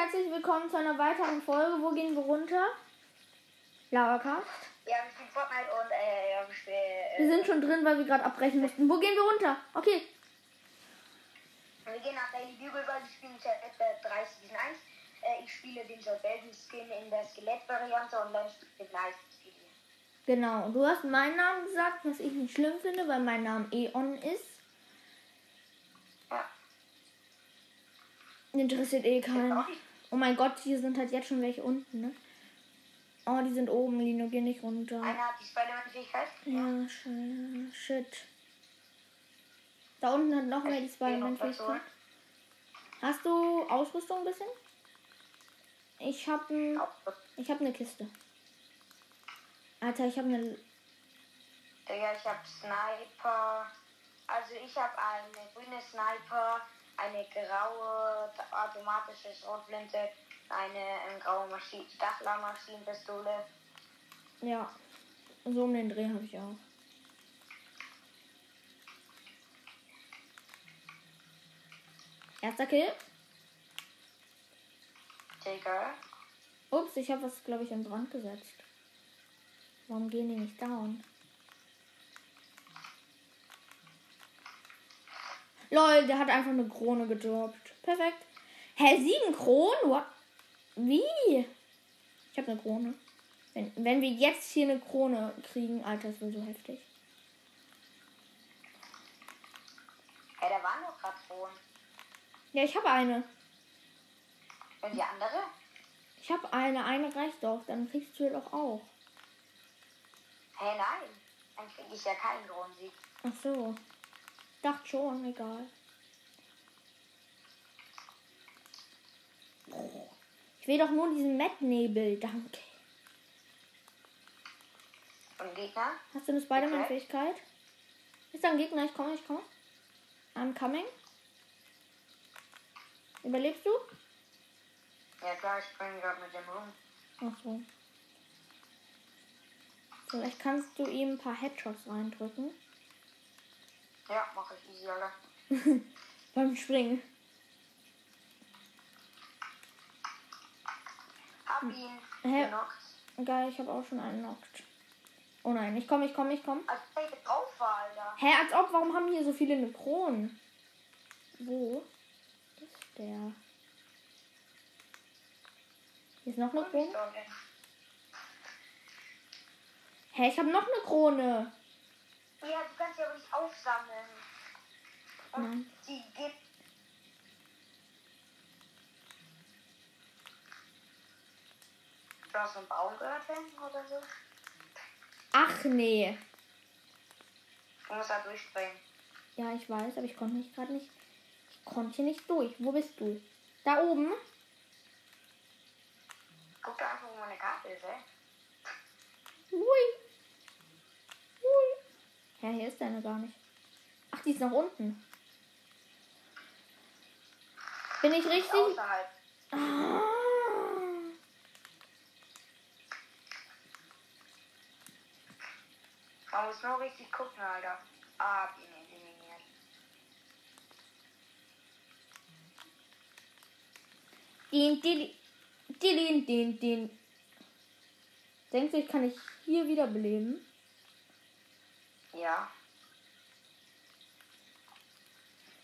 herzlich willkommen zu einer weiteren Folge. Wo gehen wir runter? Lavacast. Ja, wir spielen Fortnite und äh, ja, wir spielen. Äh, Wir sind schon drin, weil wir gerade abbrechen mussten. Wo gehen wir runter? Okay. wir gehen nach Daily Bugle, weil wir spielen Chapter 3 Season 1. Äh, ich spiele den Joe Belden Skin in der Skelett-Variante und dann spielt den Nice Skin. Genau. Du hast meinen Namen gesagt, was ich nicht schlimm finde, weil mein Name Eon ist. Ja. Interessiert eh keinen. Oh mein Gott, hier sind halt jetzt schon welche unten, ne? Oh, die sind oben, Lino, geh nicht runter. Einer hat die Spider-Man-Fähigkeit. Ja, sch- shit. Da unten hat noch wer die Spider-Man-Fähigkeit. Hast du Ausrüstung ein bisschen? Ich hab ein, ich hab eine Kiste. Alter, ich hab eine. Ja, ich habe Sniper. Also ich habe eine grüne Sniper, eine graue automatische Schrotflinte, eine ähm, graue Maschine, Stachler-Maschinenpistole. Ja. So um den Dreh habe ich auch. Erster Kill. Digga. Ups, ich habe was, glaube ich, in Brand gesetzt. Warum gehen die nicht down? Lol, der hat einfach eine Krone gedroppt. Perfekt. Hä, sieben Kronen? What? Wie? Ich habe eine Krone. Wenn, wenn wir jetzt hier eine Krone kriegen, Alter, das wird so heftig. Hey, da waren doch gerade Drohnen. Ja, ich habe eine. Und die andere? Ich habe eine. Eine reicht doch. Dann kriegst du doch auch. Hey, nein. Dann kriege ich ja keinen Drohnensieg. Ach so. Dachte schon, egal. Ich will doch nur diesen Mettnebel, danke. Und Gegner? Hast du eine Spider-Man-Fähigkeit? Ist da ein Gegner? Ich komme, ich komme. I'm coming. Überlebst du? Ja klar, ich springe gerade mit dem rum. Ach so. Vielleicht kannst du ihm ein paar Headshots reindrücken. Ja, mache ich easy, Alter. Beim Springen. Hab ihn Hä? genockt. Geil, ich habe auch schon einen knockt. Oh nein, ich komme, ich komme, ich komme. Als ich drauf war, Alter. Hä, als ob, warum haben hier so viele eine Kronen? Wo ist der? Hier ist noch eine Krone. Hä, ich habe noch eine Krone. Ja, du kannst ja aber nicht aufsammeln. Und Nein. die gibt. Du hast einen Baum gehört hinten oder so? Ach nee. Du musst da durchspringen. Ja, ich weiß, aber ich konnte nicht gerade nicht. Ich konnte hier nicht durch. Wo bist du? Da oben? Guck da einfach, wo meine Karte ist, ey. Ui. Ja, hier ist deine gar nicht. Ach, die ist nach unten. Bin ich richtig? Außerhalb. Ah. Man muss nur richtig gucken, Alter. Ah, hab ihn eliminiert. Din, din, din, din, din. Denkst du, ich kann dich hier wiederbeleben? Ja.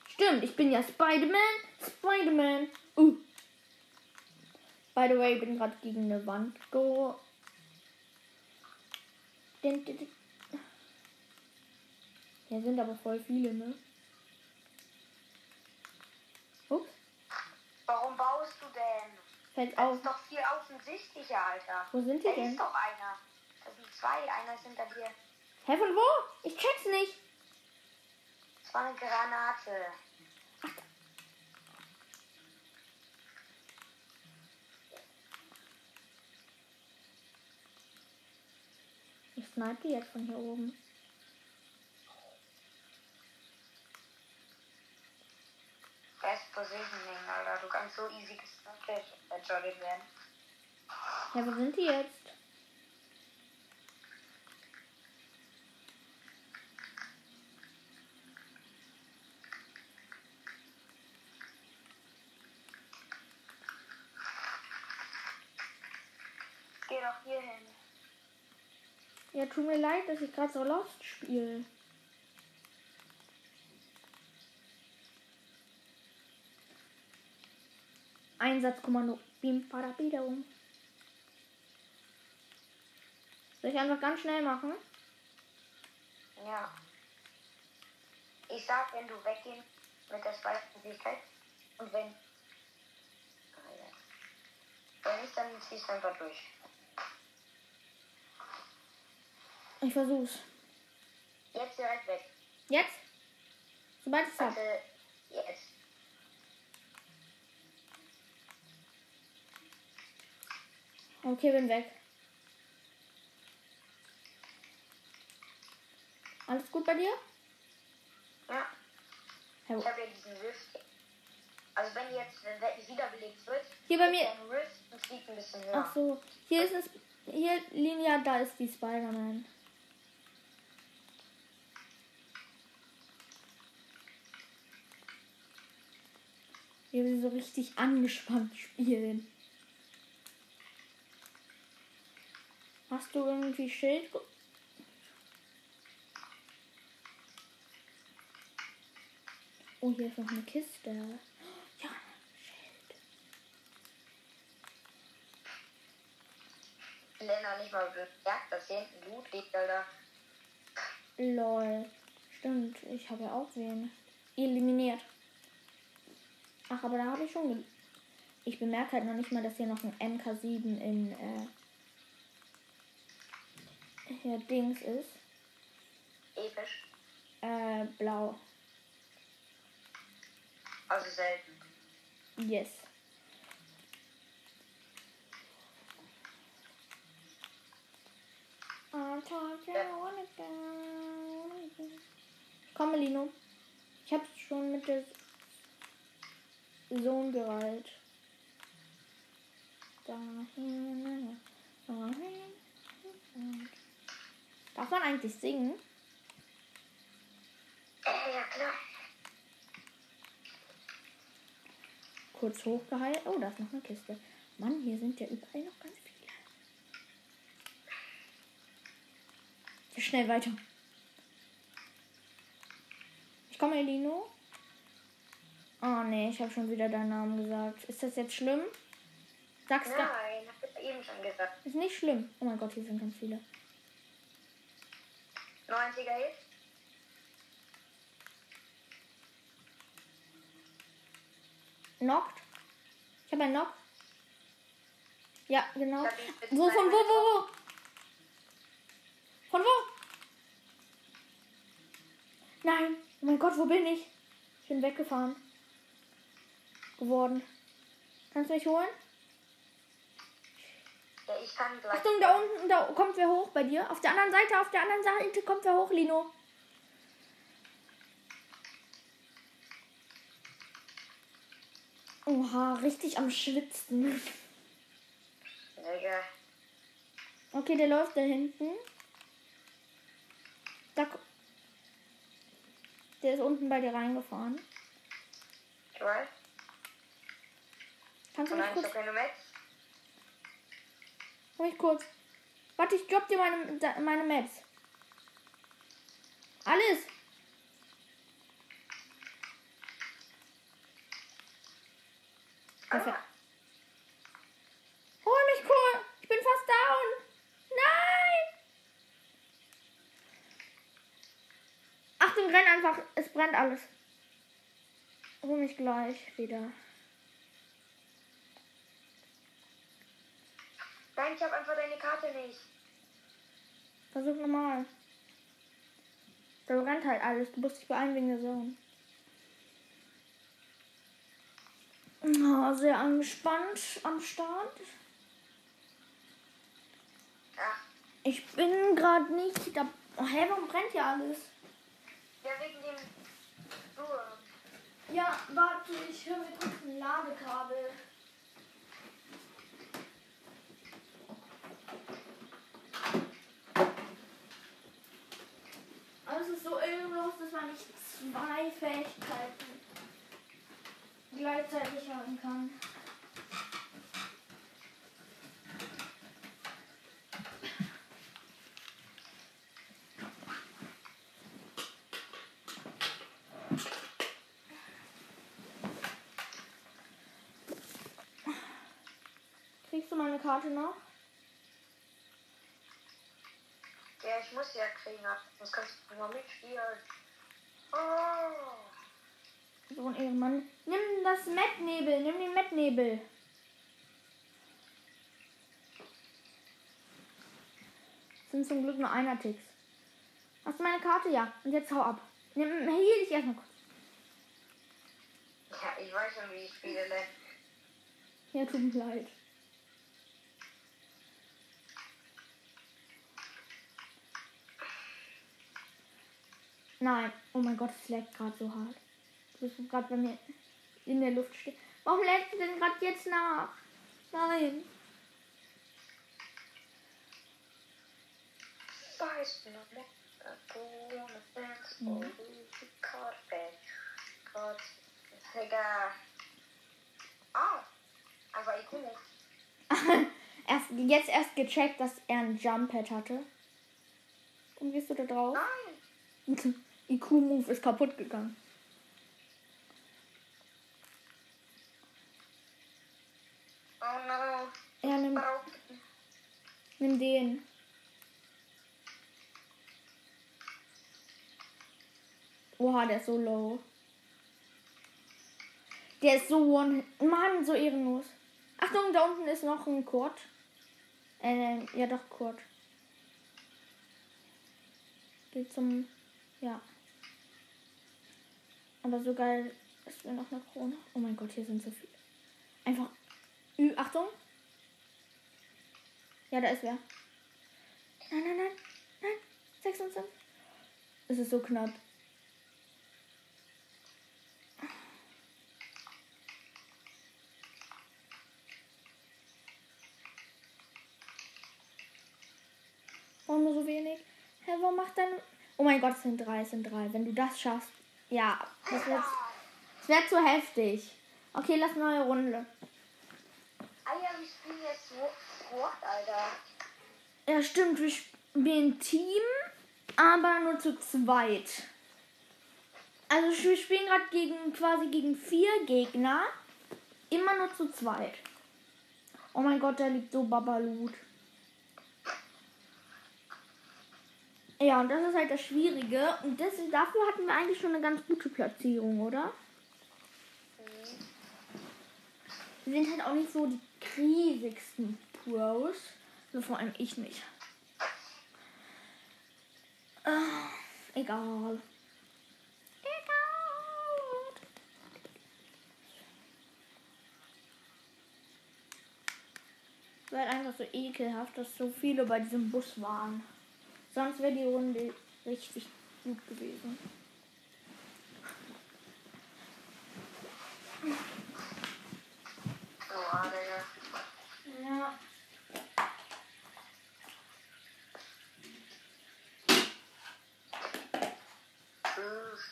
Stimmt, ich bin ja Spider-Man. Spider-Man. Uh. By the way, ich bin gerade gegen eine Wand go. Hier sind aber voll viele, ne? Ups, Warum baust du denn? fällt Das auf. ist doch viel offensichtlicher, Alter. Wo sind die Da denn? ist doch einer. Das sind zwei. Einer ist hinter dir. Hä, von wo? Ich check's nicht. Das war eine Granate. Ich snipe die jetzt von hier oben. Best Positioning, Alter. Du kannst so easy gesnapshottet werden. Ja, wo sind die jetzt? noch hier hin. Ja, tut mir leid, dass ich gerade so Lost spiele. Einsatzkommando. Bim, pada, bidum. Soll ich einfach ganz schnell machen? Ja. Ich sag, wenn du weggehen mit der Speichermöglichkeit und wenn. Ah. Wenn nicht, dann ziehst du einfach durch. Ich versuch's. Jetzt direkt weg. Jetzt? Sobald ich's hab. Jetzt. Okay, bin weg. Alles gut bei dir? Ja. Ich habe ja diesen Rift. Also wenn jetzt wenn we- wiederbelebt wird, Hier bei mir. Rift ein bisschen höher. Ach so. Hier ist es. Hier, Linia, da ist die Spider-Man. Wie wir so richtig angespannt spielen. Hast du irgendwie Schild? Oh, hier ist noch eine Kiste. Ja, Schild. Länder nicht mal bemerkt, dass hier hinten Loot liegt, Alter. Lol. Stimmt, ich habe ja auch wen. Eliminiert. Ach, aber da habe ich schon. Ge ich bemerke halt noch nicht mal, dass hier noch ein MK7 in äh, hier Dings ist. Episch. Äh, blau. Also selten. Yes. Komm, Lino. Ich hab's schon mit der Sohn gereilt. Dahin, dahin. Darf man eigentlich singen? Ja klar. Kurz hochgehalten. Oh, da ist noch eine Kiste. Mann, hier sind ja überall noch ganz viele. Schnell weiter. Ich komme, Elino. Oh nee, ich habe schon wieder deinen Namen gesagt. Ist das jetzt schlimm? Sag's. Nein, hab ich eben schon gesagt. Ist nicht schlimm. Oh mein Gott, hier sind ganz viele. 90er Hit. Knockt. Ich habe einen Knock. Ja, genau. Wo, von wo, wo, wo? Von wo? Nein. Oh mein Gott, wo bin ich? Ich bin weggefahren. Geworden. Kannst du mich holen? Ja, ich kann gleich. Achtung, da unten, da kommt wer hoch bei dir. Auf der anderen Seite, auf der anderen Seite kommt wer hoch, Lino. Oha, richtig am Schwitzen. Digga. Okay, der läuft da hinten. Da, der ist unten bei dir reingefahren. Ich weiß. Kannst du mich kurz, mich kurz. Warte, ich drop dir meine, meine Maps. Alles. Perfekt. Ah, Hol mich cool. Ich bin fast down. Nein. Achtung, renn einfach. Es brennt alles. Hol mich gleich wieder. Nein, ich habe einfach deine Karte nicht. Versuch nochmal. Da brennt halt alles. Du musst dich beeilen wegen der Zone. Oh, sehr angespannt am Start. Ach, Ich bin gerade nicht da. Oh, hä, warum brennt hier alles? ja, wegen dem Sturm. Ja, warte, ich höre mir kurz ein Ladekabel. Aber es ist so ehrenlos, dass man nicht zwei Fähigkeiten gleichzeitig haben kann. Kriegst du meine Karte noch? Ja, ich muss ja kriegen, sonst kannst du mal mitspielen. Oh. So ein Ehrenmann. Nimm das Mettnebel, nimm den Mettnebel. Sind zum Glück nur einer Ticks. Hast du meine Karte? Ja. Und jetzt hau ab. Nimm, hier dich erstmal kurz. Ja, ich weiß schon, wie ich spiele. Ja, tut mir leid. Nein. Oh mein Gott, es leckt gerade so hart. Du bist gerade bei mir in der Luft stehen. Warum leckt du denn gerade jetzt nach? Nein. Egal. Ah, aber ich gucke. erst, jetzt erst gecheckt, dass er ein Jump-Pad hatte. Und bist du da drauf? Nein. IQ-Move ist kaputt gegangen. Oh no. Ja, nimm, den. Oha, der ist so low. Der ist so one. Mann, so ehrenlos. Achtung, da unten ist noch ein Kurt. Äh, ja doch, Kurt. Geht zum. Ja. Aber so geil ist mir noch eine Krone. Oh mein Gott, hier sind so viele. Einfach. Ü, Achtung. Ja, da ist wer. Nein, nein, nein. Nein. 26. Es ist so knapp. Warum nur so wenig? Hä, warum macht dein. Oh mein Gott, es sind drei, es sind drei. Wenn du das schaffst. Ja, das wird. Das wäre zu heftig. Okay, lass neue Runde. Ja, wir spielen jetzt so Sport, Alter. Ja, stimmt, wir spielen Team, aber nur zu zweit. Also wir spielen gerade gegen quasi gegen vier Gegner. Immer nur zu zweit. Oh mein Gott, da liegt so Babalut. Ja, und das ist halt das Schwierige. Und das, dafür hatten wir eigentlich schon eine ganz gute Platzierung, oder? Wir sind halt auch nicht so die krisigsten Pros. Also vor allem ich nicht. Ah, egal. Egal. Es war einfach so ekelhaft, dass so viele bei diesem Bus waren. Sonst wäre die Runde richtig gut gewesen. Oh, Digga. Ja.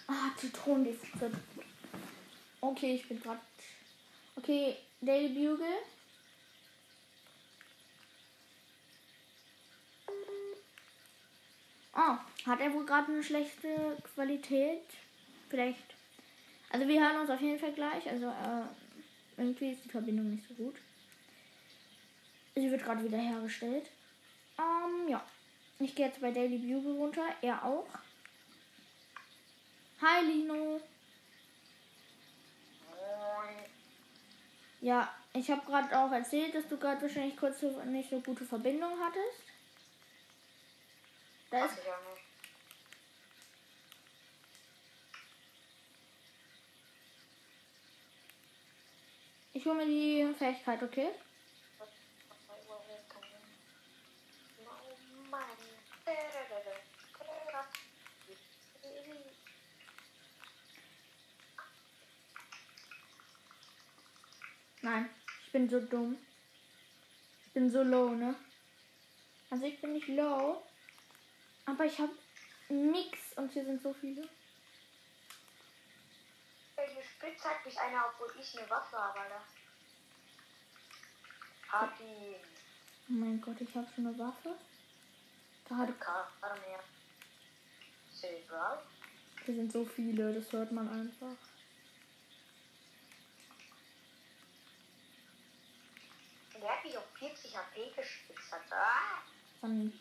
Ah, Zitronendestillat. Okay, ich bin gerade. Okay, Daily Bugle. Oh, hat er wohl gerade eine schlechte Qualität? Vielleicht. Also wir hören uns auf jeden Fall gleich. Also äh, irgendwie ist die Verbindung nicht so gut. Sie wird gerade wieder hergestellt. Ähm, ja. Ich gehe jetzt bei Daily Bugle runter. Er auch. Hi Lino. Ja, ich habe gerade auch erzählt, dass du gerade wahrscheinlich kurz nicht so gute Verbindung hattest. Da ist, ich hole mir die Fähigkeit, okay? Nein, ich bin so dumm. Ich bin so low, ne? Also ich bin nicht low, aber ich habe nix und hier sind so viele. Gespielt zeigt mich einer, obwohl ich eine Waffe habe, Alter. Hab ihn. Oh mein Gott, ich habe schon eine Waffe. Da hat, Karte mehr. Silber. hier sind so viele, das hört man einfach. Der hat mich auf 40 HP gespitzt hat. Ah! Von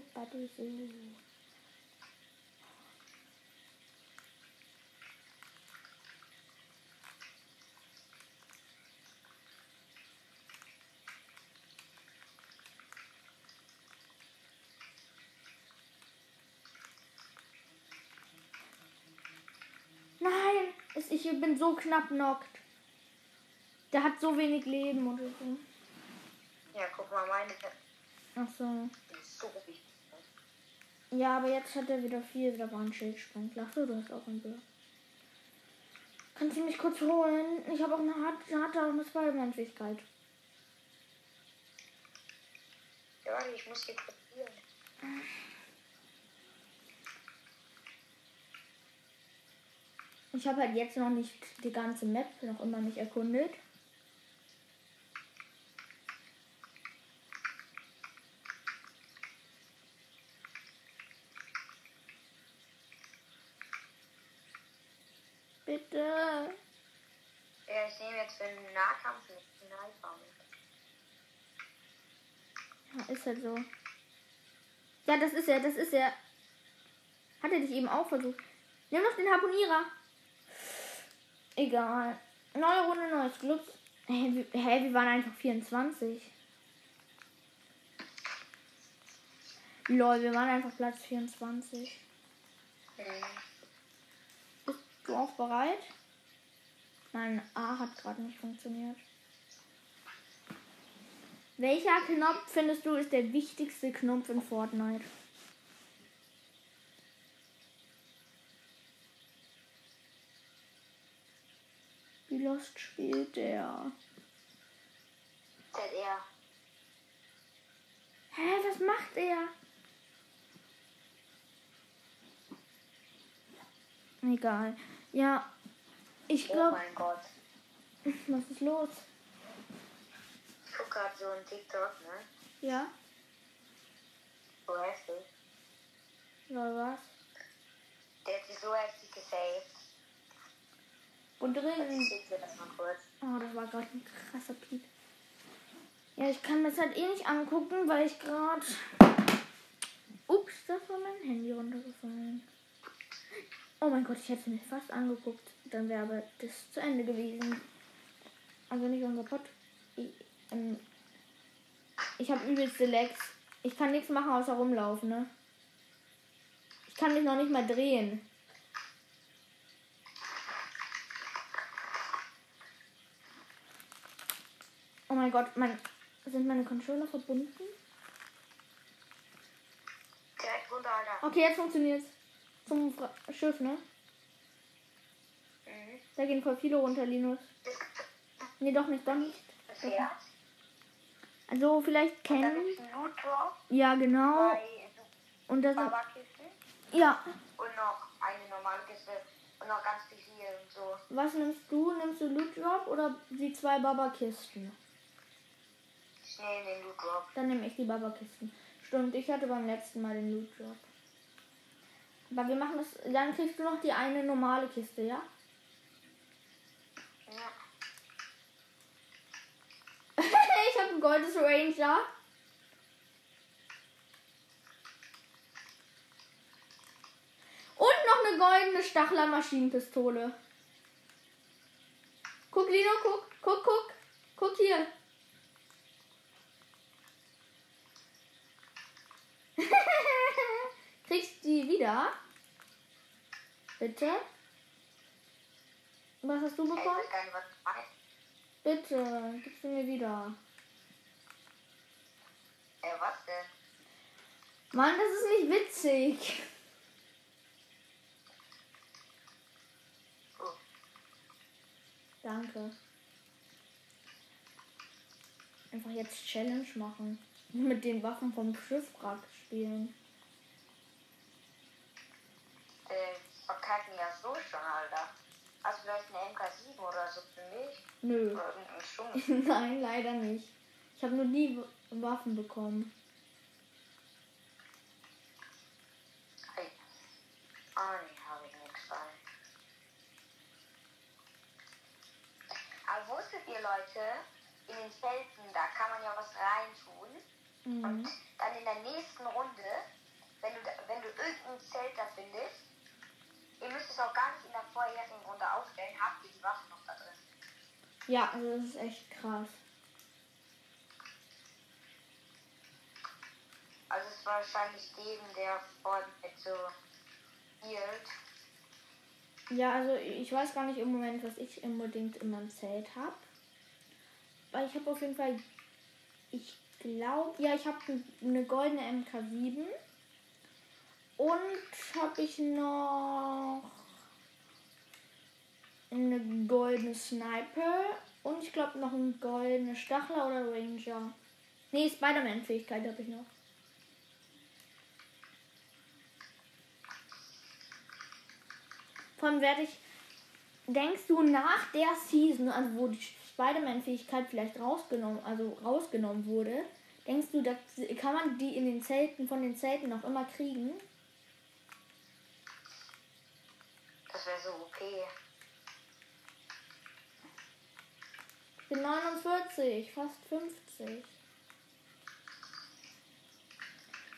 Panzern. Guck bei dir so. Nein, ich bin so knapp knockt. Der hat so wenig Leben oder so. Ja, guck mal, meine Ach so. ist so wichtig. Ja, aber jetzt hat er wieder viel, wieder war ein Schildsprung. Achso, du hast auch einen Bär. Kannst du mich kurz holen? Ich habe auch eine harte, harte auch eine Spider-Man-Fähigkeit. Ja, warte, ich muss hier probieren. Ich habe halt jetzt noch nicht die ganze Map noch immer nicht erkundet. Bitte. Ja, ich nehme jetzt für den Nahkampf einen Sniper mit. Ja, ist halt so. Ja, das ist er, das ist er. Hat er dich eben auch versucht? Nimm doch den Harponierer. Egal. Neue Runde, neues Glück. Hä, wir, hä, wir waren einfach 24. Lol, wir waren einfach Platz 24. Mhm. Bist du auch bereit? Mein A hat gerade nicht funktioniert. Welcher Knopf findest du ist der wichtigste Knopf in Fortnite? Wie lost spielt der? ZR. Hä, was macht er? Egal. Ja, ich Oh glaube, mein Gott. was ist los? Ich guck gerade so einen TikTok, ne? Ja, So heftig. lol, was? Der hat sich so heftig gesaved. Und drin. kurz. Oh, das war gerade ein krasser Piep. Ja, ich kann mir das halt eh nicht angucken, weil ich gerade. Ups, das war mein Handy runtergefallen. Oh mein Gott, ich hätte es mir fast angeguckt. Dann wäre aber das zu Ende gewesen. Also nicht unser Pod. Ich, ähm, ich habe übelste Lags. Ich kann nichts machen außer rumlaufen, ne? Ich kann mich noch nicht mal drehen. Oh mein Gott, mein, sind meine Controller verbunden? Direkt runter, Alter. Okay, jetzt funktioniert's. Zum Fra Schiff, ne? Mhm. Da gehen voll viele runter, Linus. Nee, doch nicht, doch nicht. Pferd. Also vielleicht kennen. Ja, genau. Und das. Ja. Und noch eine normale Kiste. Und noch ganz viel und so. Was nimmst du? Nimmst du Loot Drop oder die zwei Baba-Kisten? Ich nehme den Loot Drop. Dann nehme ich die Baba-Kisten. Stimmt, ich hatte beim letzten Mal den Loot Drop. Aber wir machen das. Dann kriegst du noch die eine normale Kiste? Ja. ich habe ein goldes Ranger. Und noch eine goldene Stachler Maschinenpistole. Guck, Lino, guck, guck, guck. Guck hier. Kriegst die wieder? Bitte? Was hast du bekommen? Bitte, gibst du mir wieder. Äh, was denn? Mann, das ist nicht witzig. Oh. Danke. Einfach jetzt Challenge machen. Mit den Waffen vom Schiffwrack spielen. Äh, verkacken ja so schon, Alter. Hast du vielleicht eine MK7 oder so für mich? Nö. Oder irgendeinen? Nein, leider nicht. Ich habe die W- Waffen bekommen. Aber wusstet ihr, Leute, in den Zelten, da kann man ja was reintun. Mhm. Und dann in der nächsten Runde, wenn du, wenn du irgendein Zelt da findest, ihr müsst es auch gar nicht in der vorherigen Runde aufstellen, habt ihr die Waffen noch da drin. Ja, also das ist echt krass. Also es ist wahrscheinlich dem, der Fortnite so spielt. Ja, also ich weiß gar nicht im Moment, was ich unbedingt in meinem Zelt habe. Weil ich habe auf jeden Fall, ich glaube, ja, ich habe eine goldene MK7. Und habe ich noch eine goldene Sniper. Und ich glaube noch eine goldene Stachler oder Ranger. Nee, Spider-Man-Fähigkeit habe ich noch. Vor allem werde ich. Denkst du nach der Season, also wo die Spider-Man-Fähigkeit vielleicht rausgenommen, also rausgenommen wurde, denkst du, da kann man die in den Zelten, von den Zelten noch immer kriegen? Das wäre so okay. Ich bin 49, fast 50.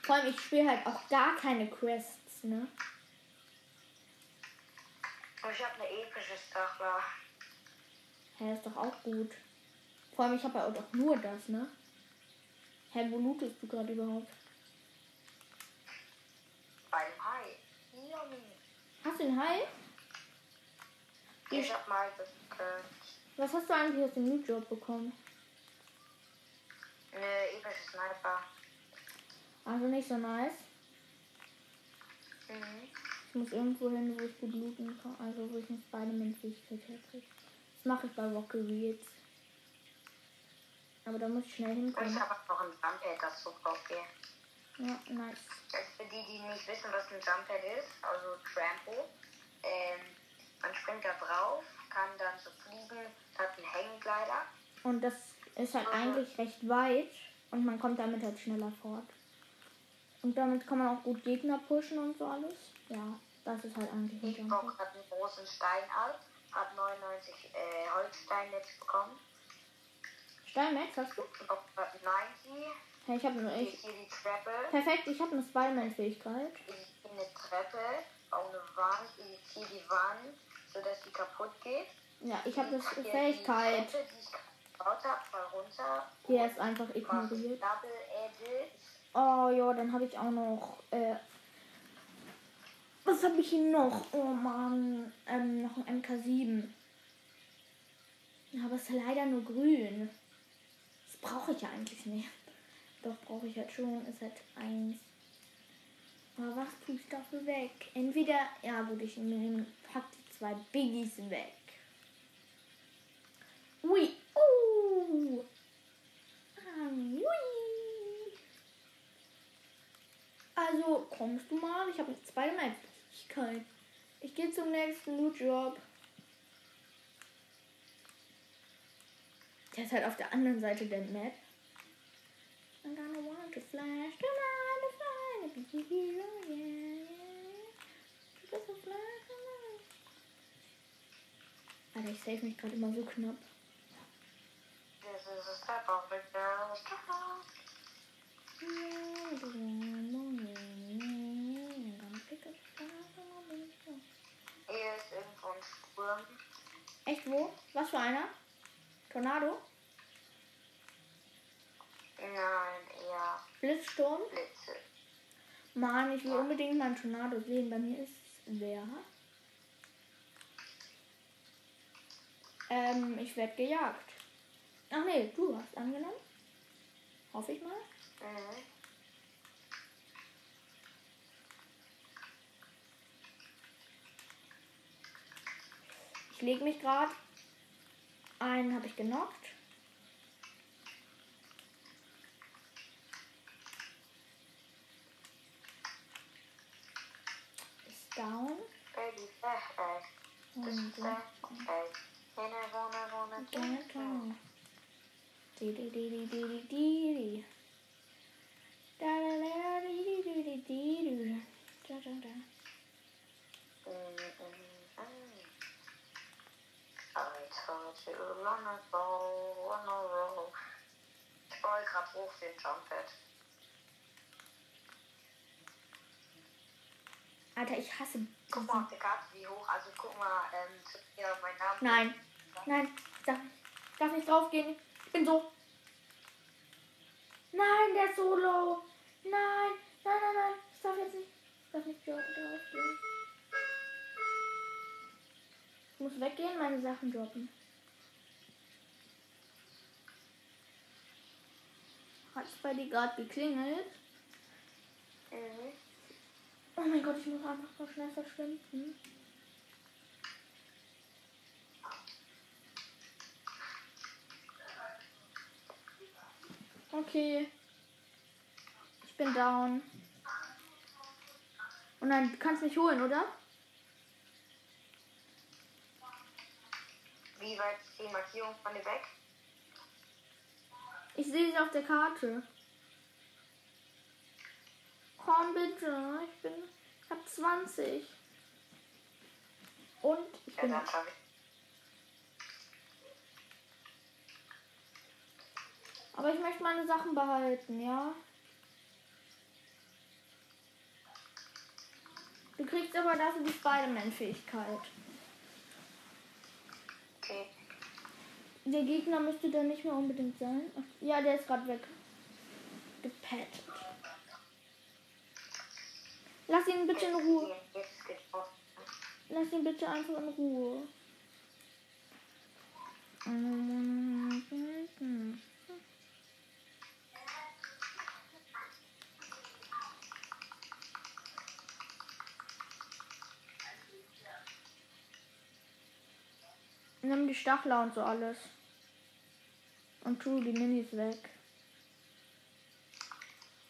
Vor allem, ich spiele halt auch gar keine Quests, ne? Und ich habe eine epische Stachler. Hä, ist doch auch gut. Vor allem, ich habe ja auch doch nur das, ne? Hä, wo lootest du gerade überhaupt? Beim Hai. Yummy. Hast du den Hai? Ich hab mal gekillt. Was hast du eigentlich aus dem Loot-Job bekommen? Eine epische Sniper. Also nicht so nice. Mhm. Ich muss irgendwo hin, wo ich gut looten kann. Also wo ich eine Spider-Man-Fähigkeit herkriege. Das mache ich bei Rockery jetzt. Aber da muss ich schnell Und ich hinkommen. habe auch noch ein Jumppad, das super okay. Ja, nice. Also für die, die nicht wissen, was ein Jumppad ist, also Trampo, ähm, man springt da drauf, kann dann so fliegen, hat einen Hängegleiter. Und das ist halt eigentlich recht weit. Und man kommt damit halt schneller fort. Und damit kann man auch gut Gegner pushen und so alles. Ja, das ist halt eigentlich. Hitbox hat einen großen Stein ab, hat 99 äh, Holzsteine jetzt bekommen. Steinmax hast du? Hitbox hat 90, Hey, ich habe nur hier ich. hier die Treppe, Perfekt, ich habe eine Spider-Man-Fähigkeit. hier hier eine Treppe, auch eine Wand, hier ist hier die Wand, sodass die kaputt geht. Ja, ich habe eine Hier die Fähigkeit. Treppe, die ich gebaut habe, fall runter. Die ist einfach ignoriert. Double Edit. Oh ja, dann habe ich auch noch. Äh, was habe ich hier noch? Oh Mann, ähm, noch ein MK7. Aber es ist leider nur grün. Das brauche ich ja eigentlich nicht. Doch, brauche ich halt schon. Ist halt eins. Aber was tue ich dafür weg? Entweder, ja gut, ich nehme, pack die zwei Biggies weg. Ui, uh. Ah, ui. Also, kommst du mal? Ich habe eine Spider-Man-Fähigkeit. Ich gehe zum nächsten Loot-Job. Der ist halt auf der anderen Seite der Map. I'm gonna want to flash, to fly, to be a hero, yeah, yeah. Just a flash, to run. Alter, ich save mich gerade immer so knapp. This is a step of the girl's trust. Hier ist irgendwo ein Sturm. Echt wo? Was für einer? Tornado? Nein, eher Blitzsturm? Blitze. Mann, ich will unbedingt mal einen Tornado sehen. Bei mir ist wer? Ähm, ich werde gejagt. Ach nee, du hast angenommen. Hoffe ich mal. Mhm. Ich lege mich gerade. Einen habe ich genockt. Ist down. Äh, äh. Und äh, äh. On. Di di di di di di di. Da da da di di di di di. Da da da. I told you long ago on a roll. gerade hoch den Jumppad. Alter, ich hasse. Guck mal auf der Karte, wie hoch. Also guck mal, ähm, mir mein Name. Nein, nein, ich darf, ich darf nicht draufgehen. Ich bin so. Nein, der ist so low. Nein, nein, nein, nein. Ich darf jetzt nicht. Ich darf nicht draufgehen. Ich muss weggehen, meine Sachen droppen. Hat es bei dir gerade geklingelt? Mhm. Oh mein Gott, ich muss einfach so schnell verschwinden. Okay. Ich bin down. Und dann kannst du mich holen, oder? Wie weit ist die Markierung von dir weg? Ich sehe sie auf der Karte. Komm bitte. Ich bin. Ich hab 20. Und ich Ja, bin. ich. Aber ich möchte meine Sachen behalten, ja? Du kriegst aber dafür die Spider-Man-Fähigkeit. Der Gegner müsste da nicht mehr unbedingt sein. Ach, ja, der ist gerade weg. Gepettet. Lass ihn bitte in Ruhe. Lass ihn bitte einfach in Ruhe. Nimm die Stachler und so alles. Und tu die Minis weg.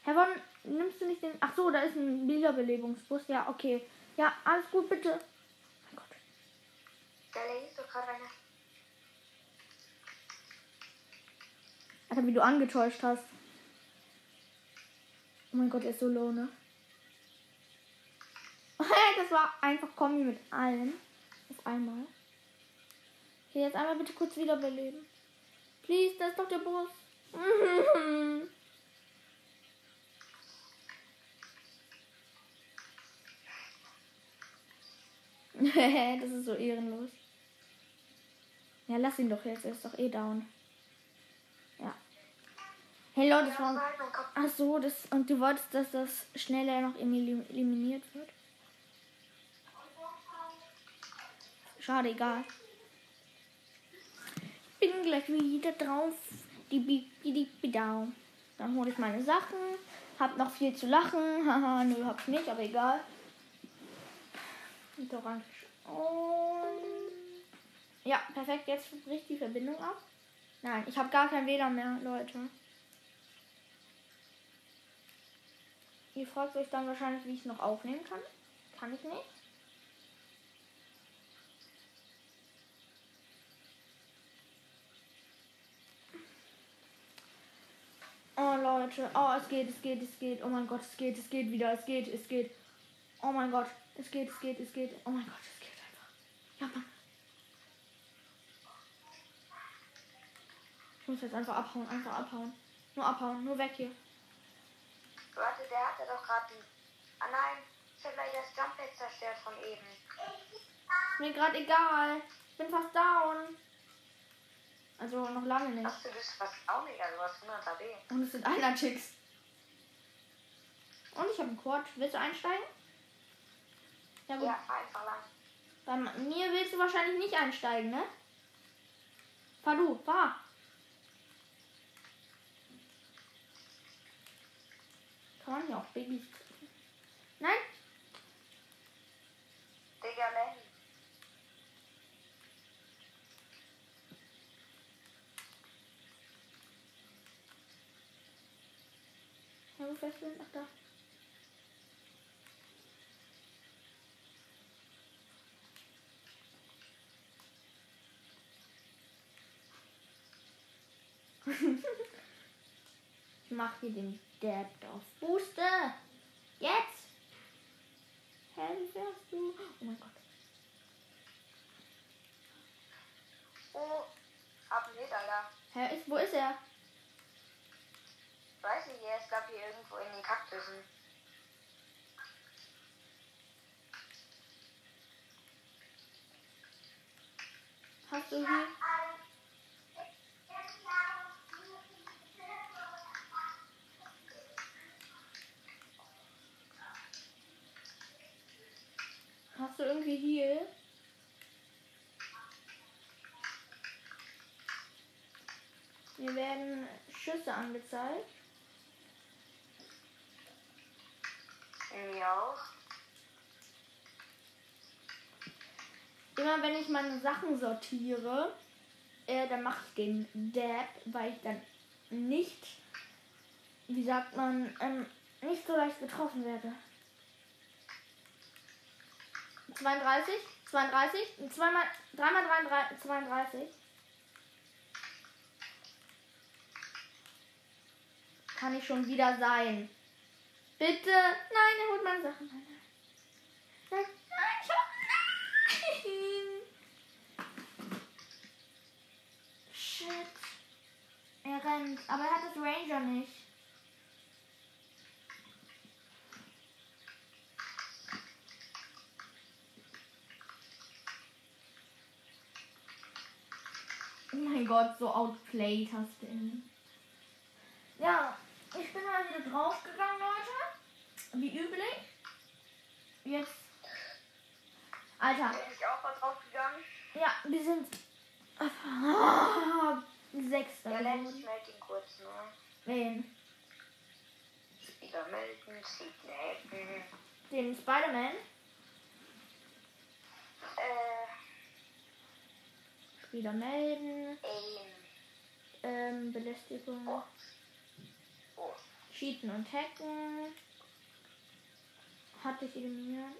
Herr Von, nimmst du nicht den. Ach so, da ist ein Wiederbelebungsbus. Ja, okay. Ja, alles gut, bitte. Mein Gott. Da ist doch gerade einer. Alter, wie du angetäuscht hast. Oh mein Gott, er ist so low, ne? Das war einfach Kombi mit allen. Auf einmal. Okay, jetzt einmal bitte kurz wiederbeleben. Please, da ist doch der Bus. das ist so ehrenlos. Ja, lass ihn doch jetzt. Er ist doch eh down. Ja. Hey Leute, das war. Ach so, das und du wolltest, dass das schneller noch elim- eliminiert wird? Schade, egal. Bin gleich wieder drauf. Dann hole ich meine Sachen. Hab noch viel zu lachen. Haha, nö, hab ich nicht, aber egal. Und. Ja, perfekt. Jetzt bricht die Verbindung ab. Nein, ich habe gar kein WLAN mehr, Leute. Ihr fragt euch dann wahrscheinlich, wie ich es noch aufnehmen kann. Kann ich nicht. Oh Leute, oh es geht, es geht, es geht. Oh mein Gott, es geht, es geht wieder, es geht, es geht. Oh mein Gott, es geht, es geht, es geht. Oh mein Gott, es geht einfach. Ja, Mann. Ich muss jetzt einfach abhauen, einfach abhauen. Nur abhauen, nur weg hier. Warte, der hatte doch gerade die. Ah nein, ich habe gleich das Jumppad zerstört von eben. Mir gerade egal. Ich bin fast down. Also noch lange nicht. Hast du das fast auch nicht? Also was 100 AB. Und es sind einer Chicks. Und ich habe einen Quad. Willst du einsteigen? Ja gut. Ja, einfach lang. Bei mir willst du wahrscheinlich nicht einsteigen, ne? Fahr du, fahr. Kann man hier auch Babys? Nein? Digga, Lenny. Ja, wo fährst du denn? Ach da. ich mach hier den Dab auf Booster. Jetzt! Hä, wie fährst du? Oh mein Gott. Oh, Hit, Alter. Hä, ist, wo ist er? Weiß nicht, er ist glaube ich irgendwo in den Kaktussen. Hast du hier? Hast du irgendwie hier? Mir werden Schüsse angezeigt. Mir auch. Immer wenn ich meine Sachen sortiere, äh, dann mache ich den Dab, weil ich dann nicht, wie sagt man, ähm, nicht so leicht getroffen werde. 32, 32, zweimal, dreimal 33, 32. Kann ich schon wieder sein. Bitte. Nein, er holt meine Sachen. Nein, nein. Nein, schon. Nein. Shit. Er rennt. Aber er hat das Ranger nicht. Oh mein Gott, so outplayed hast du ihn. Ja, ich bin mal wieder draufgegangen, Leute. Wie üblich. Jetzt. Alter. Bin ich auch mal draufgegangen? Ja, wir sind. Ah, Sechster. Ja. Lenz meldet ihn kurz nur. Wen? Spieler melden, Sieg melden. Den Spider-Man. Äh, Spieler melden. Aim. Ähm, Belästigung. Oh. Oh. Cheaten und Hacken. Hatte ich eliminiert.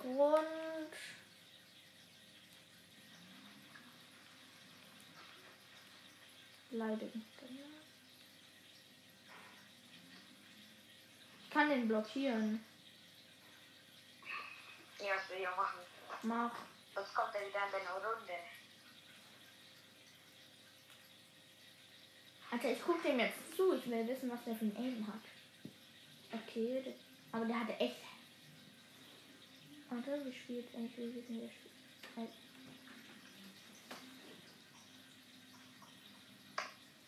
Grund. Leider nicht. Ich kann den blockieren. Ja, was will ich auch machen? Mach. Sonst kommt er wieder in deine Runde. Alter, ich guck dem jetzt zu. Ich will wissen, was der für ein Aim hat. Okay, das, aber der hatte echt. Warte, wie spielt eigentlich wie wissen der spielt?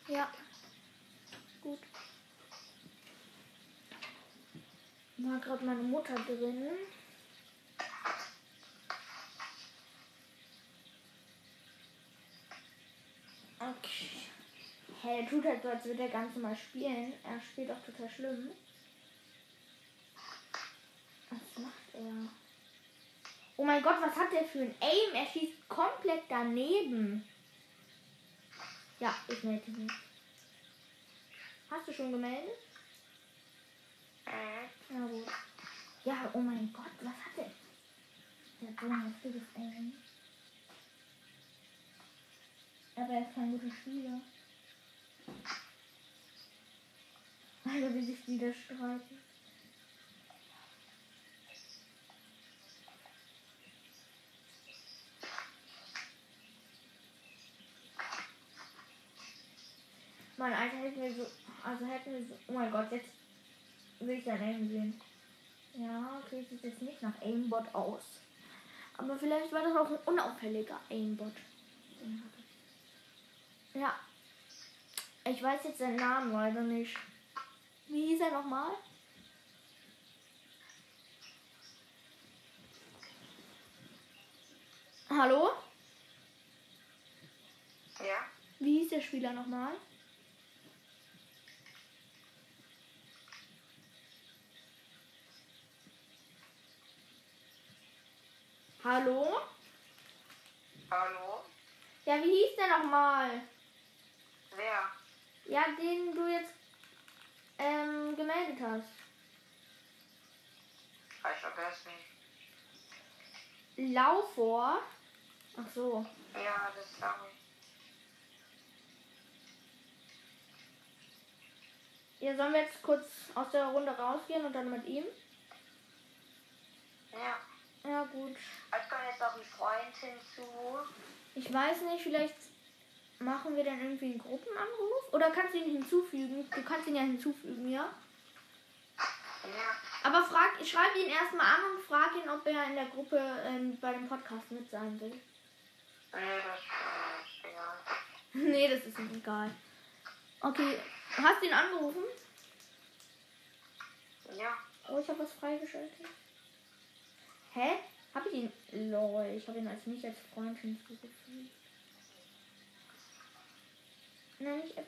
Ja. Gut. War gerade meine Mutter drin. Okay. Hey, er tut halt so, als würde er ganz normal spielen. Er spielt auch total schlimm. Was macht er? Oh mein Gott, was hat der für ein Aim? Er schießt komplett daneben. Ja, ich melde mich. Hast du schon gemeldet? Ja, gut. Ja, oh mein Gott, was hat der? Der hat so ein heftiges Aim. Aber er ist kein guter Spieler. Alter, wie sich die da streiten. Mann, Alter, hätten wir so. Also hätten wir so. Oh mein Gott, jetzt will ich sein Aim sehen. Ja, okay, sieht jetzt nicht nach Aimbot aus. Aber vielleicht war das auch ein unauffälliger Aimbot. Ja. Ich weiß jetzt seinen Namen leider nicht. Wie hieß er nochmal? Hallo? Ja? Wie hieß der Spieler nochmal? Hallo? Hallo? Ja, wie hieß der nochmal? Wer? Ja, den du jetzt ähm, gemeldet hast. Ich vergesse nicht. Laufor. Ach so. Ja, das sag ich. Ja, sollen wir jetzt kurz aus der Runde rausgehen und dann mit ihm? Ja. Ja, gut. Es kommt jetzt noch ein Freund hinzu. Ich weiß nicht, vielleicht machen wir dann irgendwie einen Gruppenanruf? Oder kannst du ihn hinzufügen? Du kannst ihn ja hinzufügen, ja? Ja. Aber frag, schreib ihn erstmal an und frag ihn, ob er in der Gruppe ähm, bei dem Podcast mit sein will. Nee, das ist ihm egal. Okay, hast du ihn angerufen? Ja. Oh, ich habe was freigeschaltet. Hä? Hab ich ihn? Lol, ich habe ihn als nicht als Freund hinzugefügt. Nein, App.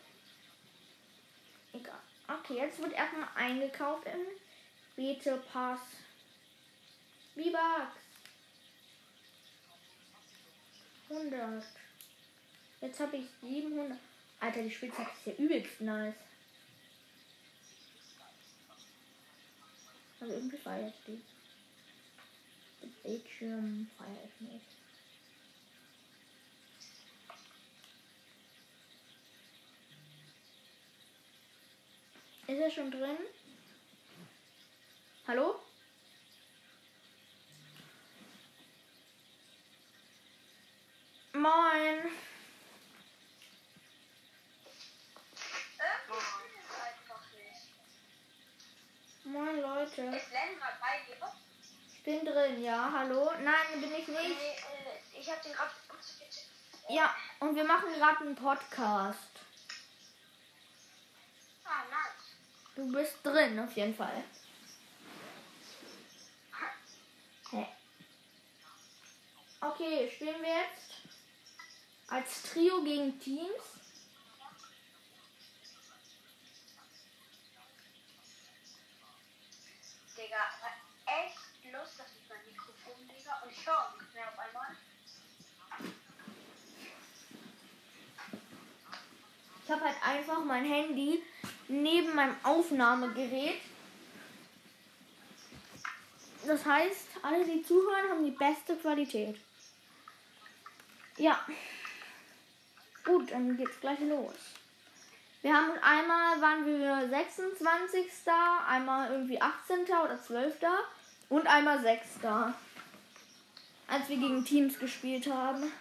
Egal. Okay, jetzt wird erstmal eingekauft im Bete Pass. V-Bucks. 100. Jetzt habe ich 700. Alter, die Spitzhacke ist ja übelst nice. Aber irgendwie feiert die. Den Bildschirm ich nicht. Ist er schon drin? Hallo? Moin. Moin Leute. Ist Len gerade bei dir? Ich bin drin, ja, hallo? Nein, bin ich nicht. äh, ich hab den gerade. Ja, und wir machen gerade einen Podcast. Ah, nice. Du bist drin, auf jeden Fall. Okay, spielen wir jetzt als Trio gegen Teams. Digga, hat echt Lust, dass ich mein Mikrofon, Digga, und ich höre nicht mehr auf einmal. Ich habe halt einfach mein Handy neben meinem Aufnahmegerät. Das heißt, alle, die zuhören, haben die beste Qualität. Ja. Gut, dann geht's gleich los. Wir haben einmal waren wir 26. einmal irgendwie 18. oder 12. und einmal 6. Als wir gegen Teams gespielt haben.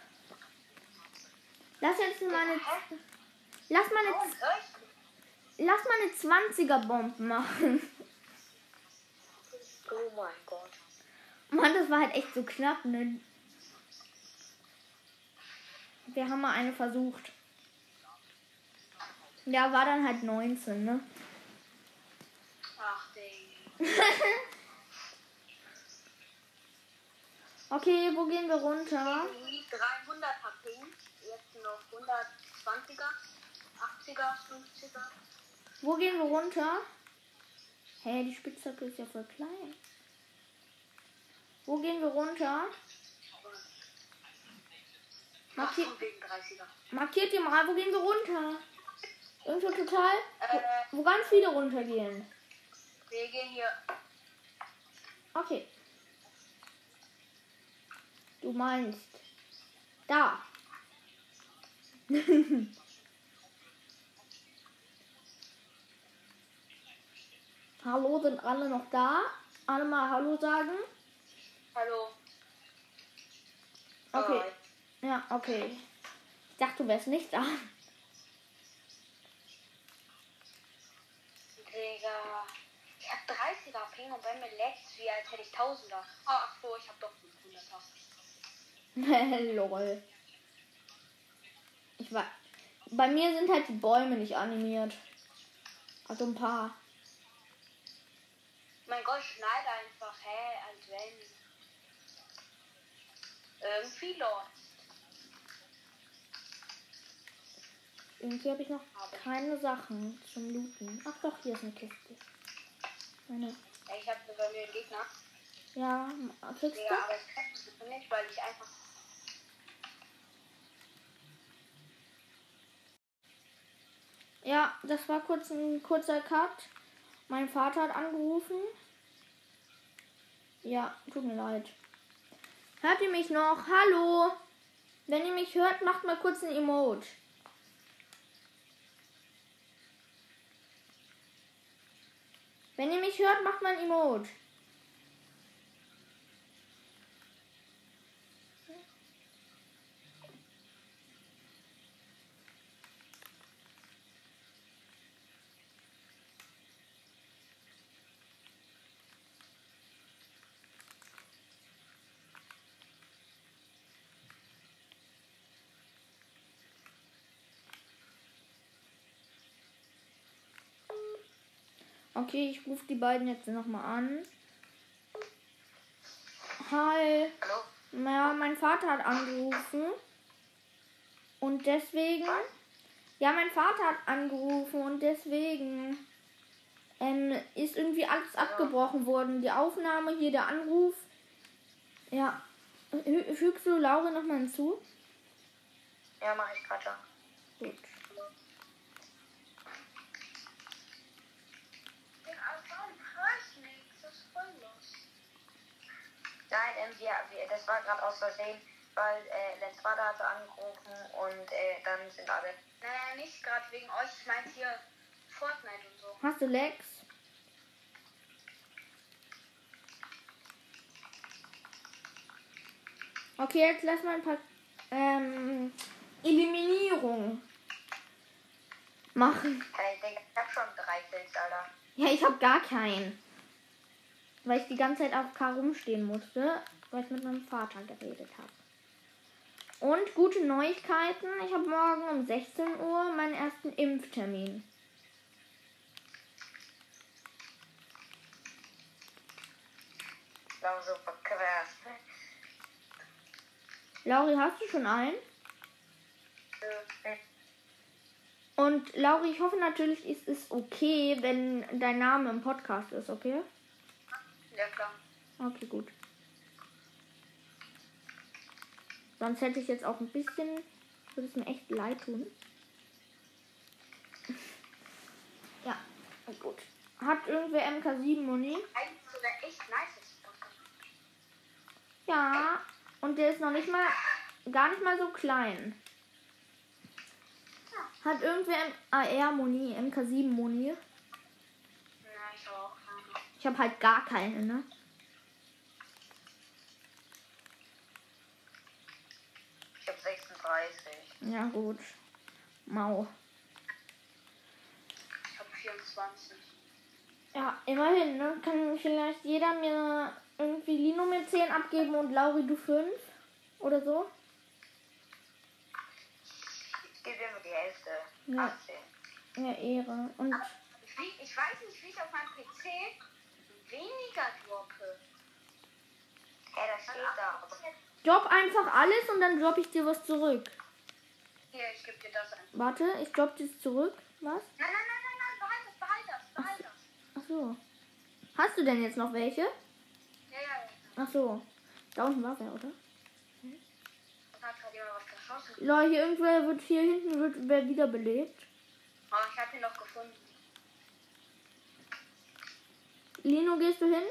Lass jetzt meine Lass mal eine, soll lass mal eine 20er Bombe machen. Oh mein Gott. Mann, das war halt echt so knapp, ne? Wir haben mal eine versucht. Ja, war dann halt 19, ne? Ach, Digga. Okay, wo gehen wir runter? Die 300er Ping, jetzt noch 120er, 80er, 50er. Wo gehen wir runter? Hä, hey, die Spitzhacke ist ja voll klein. Wo gehen wir runter? Markier, Ach, wegen 30er. markiert ihr mal, wo gehen wir runter? Irgendwo total? Wo, Äh, wo ganz viele runtergehen. wir gehen hier. Okay. Du meinst da. Hallo, sind alle noch da? Alle mal Hallo sagen? Hallo. Okay. Hi. Ja, okay. Ich dachte, du wärst nicht da. Digga. Ich hab 30er Ping und bei mir leckt's wie als hätte ich 1000er. Ach so, ich hab doch 500er. Lol. Ich war. Bei mir sind halt die Bäume nicht animiert. Also ein paar. Mein Gott, schneid einfach, hä, als wenn. Irgendwie lost. Irgendwie habe ich noch keine Sachen zum Looten. Ach doch, hier ist eine Kiste. Meine. Ja, Ich hab bei mir einen Gegner. Ja, kriegst du? aber ich das nicht, weil ich einfach. Ja, das war kurz ein kurzer Cut. Mein Vater hat angerufen. Ja, tut mir leid. Hört ihr mich noch? Hallo? Wenn ihr mich hört, macht mal kurz ein Emote. Wenn ihr mich hört, macht mal ein Emote. Okay, ich rufe die beiden jetzt nochmal an. Hi. Hallo? Ja, mein Vater hat angerufen. Und deswegen. Ja, mein Vater hat angerufen und deswegen ähm, ist irgendwie alles abgebrochen worden. Die Aufnahme, hier der Anruf. Ja. Fügst du Laura nochmal hinzu? Ja, mach ich gerade. Gut. Nein, ähm, wir, wir, das war gerade aus Versehen, weil äh, Lenz Vater hatte angerufen und äh, dann sind alle. Naja, nicht gerade wegen euch. Ich meinte hier Fortnite und so. Hast du Lex? Okay, jetzt lass mal ein paar ähm, Eliminierung machen. Hey, Digga, ich hab schon drei Kills, Alter. Ja, ich habe gar keinen. Weil ich die ganze Zeit auf K rumstehen musste, weil ich mit meinem Vater geredet habe. Und gute Neuigkeiten. Ich habe morgen um 16 Uhr meinen ersten Impftermin. Super krass. Lauri, hast du schon einen? Und Lauri, ich hoffe natürlich, ist es okay, wenn dein Name im Podcast ist, okay? Ja, klar. Okay, gut. Sonst hätte ich jetzt auch ein bisschen, würde es mir echt leid tun. ja, gut. Hat irgendwer MK7 Muni? Ja. Und der ist noch nicht mal, gar nicht mal so klein. Hat irgendwer AR Muni, MK7 Muni? Ja, ich auch. keine. Ich habe halt gar keine, ne? Ich hab 36. Ja, gut. Mau. Ich habe 24. Ja, immerhin, ne? Kann vielleicht jeder mir irgendwie Lino mit 10 abgeben und Lauri du 5? Oder so? Ich gebe dir nur die Hälfte. Ja. 18. Ja, Ehre. Und Wie, ich weiß nicht, wie ich auf meinem PC weniger droppe. Hey, das steht da. drop einfach alles und dann drop ich dir was zurück. Hier, ich gebe dir das ein. Warte, ich drop dir zurück. Was? Nein, nein, nein, nein, nein, behalt das, behalt das, behalt das. Ach so. Hast du denn jetzt noch welche? Ja, ja, ja. Ach so. Da unten war wer, oder? Geschossen. Leute, hier irgendwer wird hier hinten wird wer wiederbelebt. Oh, ich habe ihn noch gefunden. Lino, gehst du hin?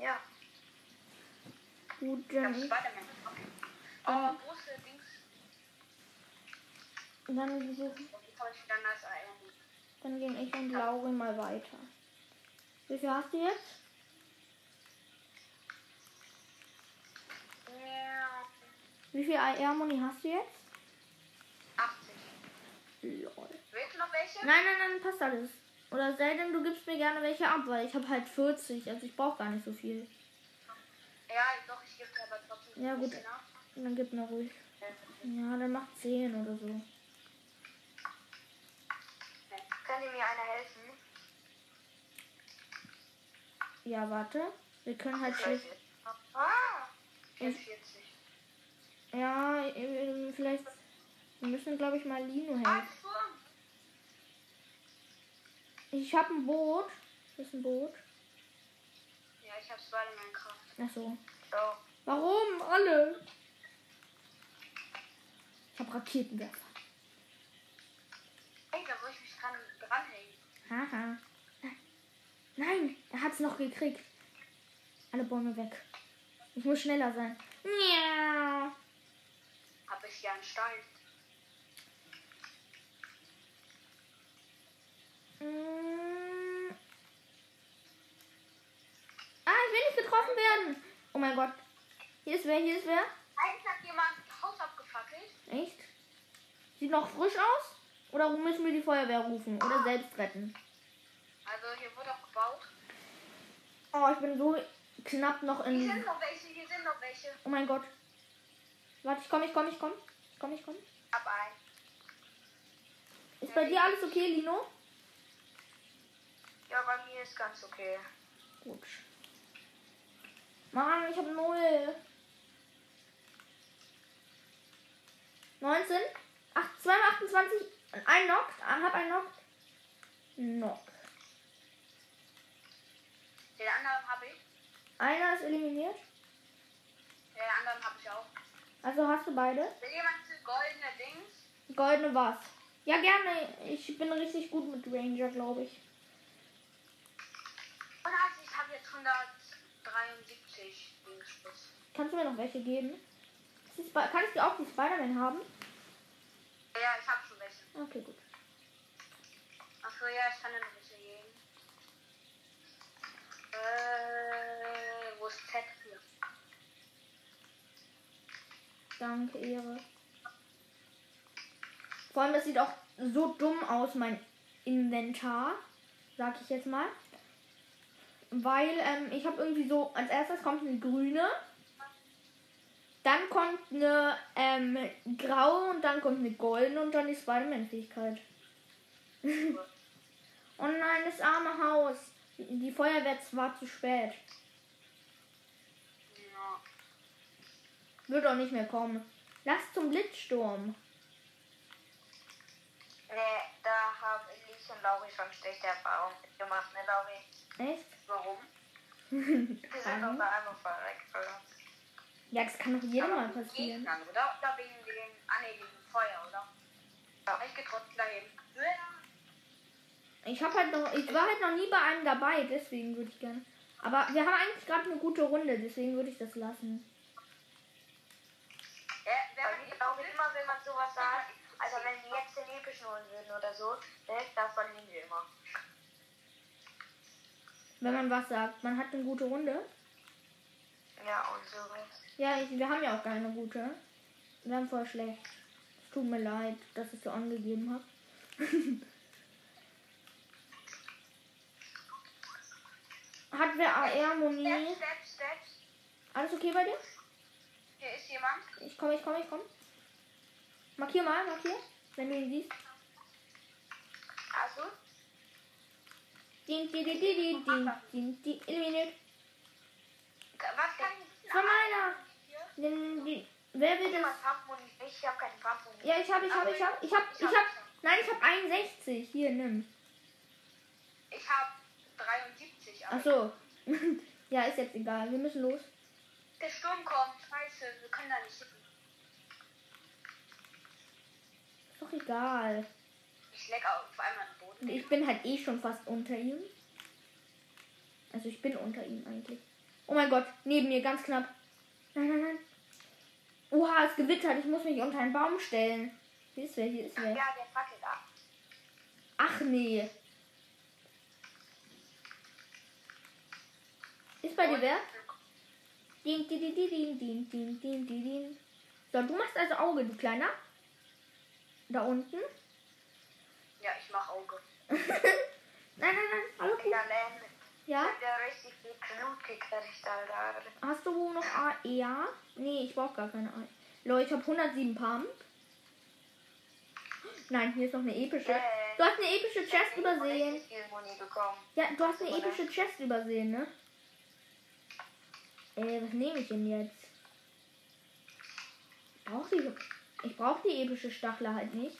Ja. Gut, Ich dann, Spider-Man. Okay. Oh, große Dings. dann, ich erinnern. dann gehen ich und Lauri mal weiter. Wie viel hast du jetzt? Ja. Wie viel AR-Moni hast du jetzt? 80. Lol. Willst du noch welche? Nein, nein, nein, passt alles. Oder sei denn, du gibst mir gerne welche ab, weil ich habe halt 40, also ich brauche gar nicht so viel. Ja, doch, ich gebe dir aber trotzdem Ja, gut. dann gib mir ruhig. Ja, dann mach 10 oder so. Könnt ihr mir einer helfen? Ja, warte. Wir können halt schlecht. Ah! 44. Ja, äh, vielleicht. Wir müssen, glaube ich, mal Lino helfen. Ich habe ein Boot. Das ist ein Boot. Ja, ich habe Spider-Man Kraft. Ach so. So. Warum? Alle. Ich habe Raketenwerfer. Ey, da muss ich mich dran dranhängen. Haha. Nein, er hat's noch gekriegt. Alle Bäume weg. Ich muss schneller sein. Ja. Hab ich ja einen Stein. Mm. Ah, ich will nicht getroffen werden. Oh mein Gott. Hier ist wer, hier ist wer. Eigentlich hat jemand Haus abgefackelt. Echt? Sieht noch frisch aus? Oder müssen wir die Feuerwehr rufen? Oder selbst retten? Also hier wurde auch gebaut. Oh, ich bin so knapp noch Hier in. sind noch welche, hier sind noch welche. Oh mein Gott. Warte, ich komm, ich komm, ich komm. Ich komm, ich komm. Ab ein. Ist bei dir alles okay, Lino? Ja, bei mir ist ganz okay. Gut. Mann, ich habe null. 19, 8, 2, 28, ein Knock, hab ein Knock. Knock. Den anderen habe ich. Einer ist eliminiert. Den anderen habe ich auch. Also hast du beide. Will jemand zu goldene Dings? Goldene was? Ja, gerne. Ich bin richtig gut mit Ranger, glaube ich. Und also ich habe jetzt 173 Dingsbus. Kannst du mir noch welche geben? Ist die Sp- Kann ich dir auch die Spider-Man haben? Ja, ich habe schon welche. Okay, gut. Achso, ja, ich kann dir noch welche geben. Äh, wo ist Z hier? Danke, Ehre. Vor allem, das sieht auch so dumm aus, mein Inventar. Sag ich jetzt mal. Weil ähm, ich habe irgendwie so, als erstes kommt eine grüne. Dann kommt eine ähm, graue und dann kommt eine goldene und dann die Spider-Man-Fähigkeit. oh nein, das arme Haus. Die Feuerwehr war zu spät. Ja. Wird auch nicht mehr kommen. Lass zum Blitzsturm. Nee, da haben Elise und Lauri schon schlechte Erfahrungen gemacht, ne, Lauri? Echt? Warum? Die sind doch da einfach verreckt uns. Ja, das kann doch jedem mal passieren. Gegnern, oder? Oder wegen dem, ah wegen Feuer, oder? Ja. Ich getroffen dahin. Ich habe halt noch, ich war halt noch nie bei einem dabei, deswegen würde ich gerne. Aber wir haben eigentlich gerade eine gute Runde, deswegen würde ich das lassen. Ja, wer Weil ich glaube immer, wenn man sowas sagt, also wenn die jetzt den epischen holen würden oder so, ne, da verlieren wir immer. Wenn man was sagt, man hat eine gute Runde. Ja, und sowas. Ja, ich, wir haben ja auch keine gute. Wir haben voll schlecht. Es tut mir leid, dass ich so angegeben habe. hat wer AR-Moni? Steps, Steps, Steps. Alles okay bei dir? Hier ist jemand. Ich komme, ich komme, ich komme. Markier mal, markier, wenn du ihn siehst. Hast du? Ding, ding, ding, ding, ding, ding, ding, eliminiert. Was kann ich Von meiner. Den, die, wer will das? Ich habe keinen Pumpmuni. Ja, ich habe, ich habe, ich habe, ich habe, ich habe. Nein, ich habe 61. Hier, nimm. Ich habe 73. Aber Ach so. ja, ist jetzt egal. Wir müssen los. Der Sturm kommt. Scheiße, wir können da nicht sitzen. Ist doch egal. Ich leck auf einmal den. Und ich bin halt eh schon fast unter ihm. Also ich bin unter ihm eigentlich. Oh mein Gott, neben mir, ganz knapp. Nein, nein, nein. Oha, es gewittert. Ich muss mich unter einen Baum stellen. Hier ist wer, hier ist wer. Ach, ja, der fackelt ab. Ach nee. Ist bei dir wer? Ding, ding, ding, ding, ding, ding, ding, ding, So, du machst also Auge, du Kleiner. Da unten. Ja, ich mach Auge. nein, nein, nein. Hallo, gut. Ja, Len. Ja? Richtig viel Blut gekriegt, Alter. Hast du noch A? Ja? Nee, ich brauche gar keine A. Leute, ich habe 107 Pump. Nein, hier ist noch eine epische. Du hast eine epische Chest übersehen. Ja, du hast eine epische Chest übersehen, ne? Äh, was nehme ich denn jetzt? Ich brauche die, ich brauch die epische Stachler halt nicht.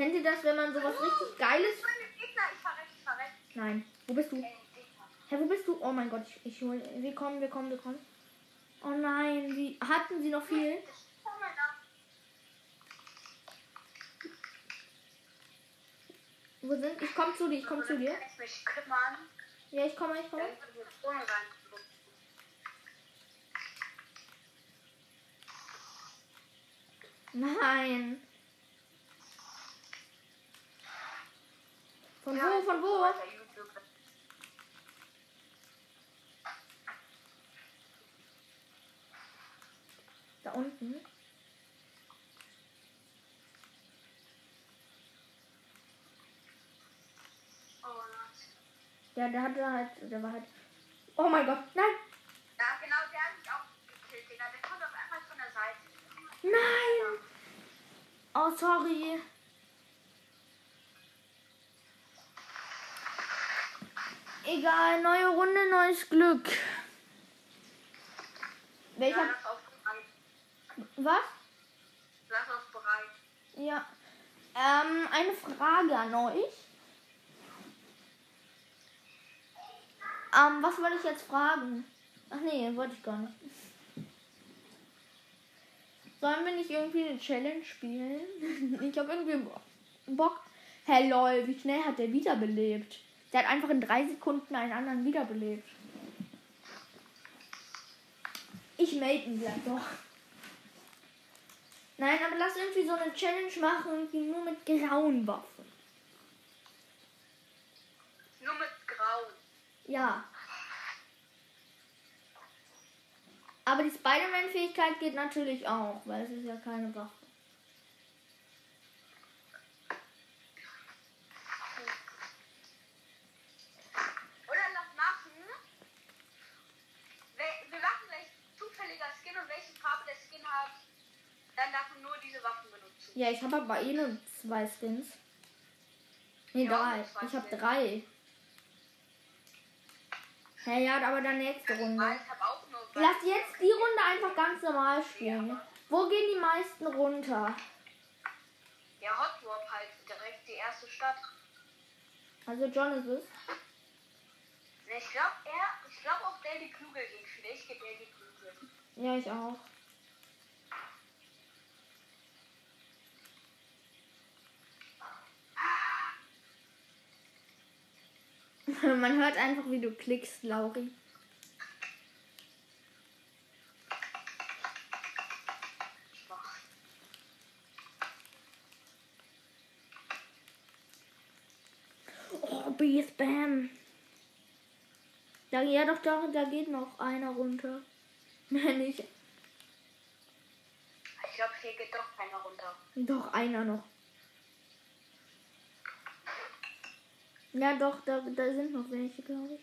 Kennt ihr das, wenn man sowas richtig Geiles... Ich verreck, ich verreck. Nein. Wo bist du? Hä, wo bist du? Oh mein Gott, ich, ich hol. Wir kommen, wir kommen, wir kommen. Oh nein, wie. Hatten sie noch viel? Wo sind? Ich komme zu dir, ich komme zu dir. Kann ich mich kümmern? Ja, ich komme, ich komme. Nein. Von Ja, wo, von wo? Da unten. Oh nice. Ja, der hatte halt, der war halt. Oh mein Gott, nein! Ja, genau, der hat mich auch gekillt, Nein! Oh, sorry. Egal, neue Runde, neues Glück. Welcher. Bereit. Was? Lass auf bereit. Ja. Ähm, eine Frage an euch. Ähm, was wollte ich jetzt fragen? Ach nee, wollte ich gar nicht. Sollen wir nicht irgendwie eine Challenge spielen? ich habe irgendwie Bo- Bock. Hey lol, wie schnell hat der wiederbelebt? Der hat einfach in drei Sekunden einen anderen wiederbelebt. Ich melde ihn gleich doch. Nein, aber lass irgendwie so eine Challenge machen, irgendwie nur mit grauen Waffen. Nur mit Grauen. Ja. Aber die Spider-Man-Fähigkeit geht natürlich auch, weil es ist ja keine Waffe. Oder lass machen. Wir, wir machen gleich zufälliger Skin und welche Farbe der Skin hat, dann darf man nur diese Waffen benutzen. Ja, ich habe aber eh nur zwei Skins. Nee, Ja, drei. Ich habe drei. Hä, ja, aber dann nächste Ich Runde. weiß, hab auch nur Lass jetzt die Runde einfach ganz normal spielen. Wo gehen die meisten runter? Ja, Hot Warp halt direkt die erste Stadt. Also John ist es. Ne, Ich glaube, er, ich glaube auch Daddy Klugel geht für dich, geht. Ja, ich auch. Man hört einfach, wie du klickst, Lauri. Oh, B-Spam. Da, ja, doch, da, da geht noch einer runter. Mehr nicht. Ich glaube, hier geht doch keiner runter. Doch, einer noch. Ja, doch, da, da sind noch welche, glaube ich.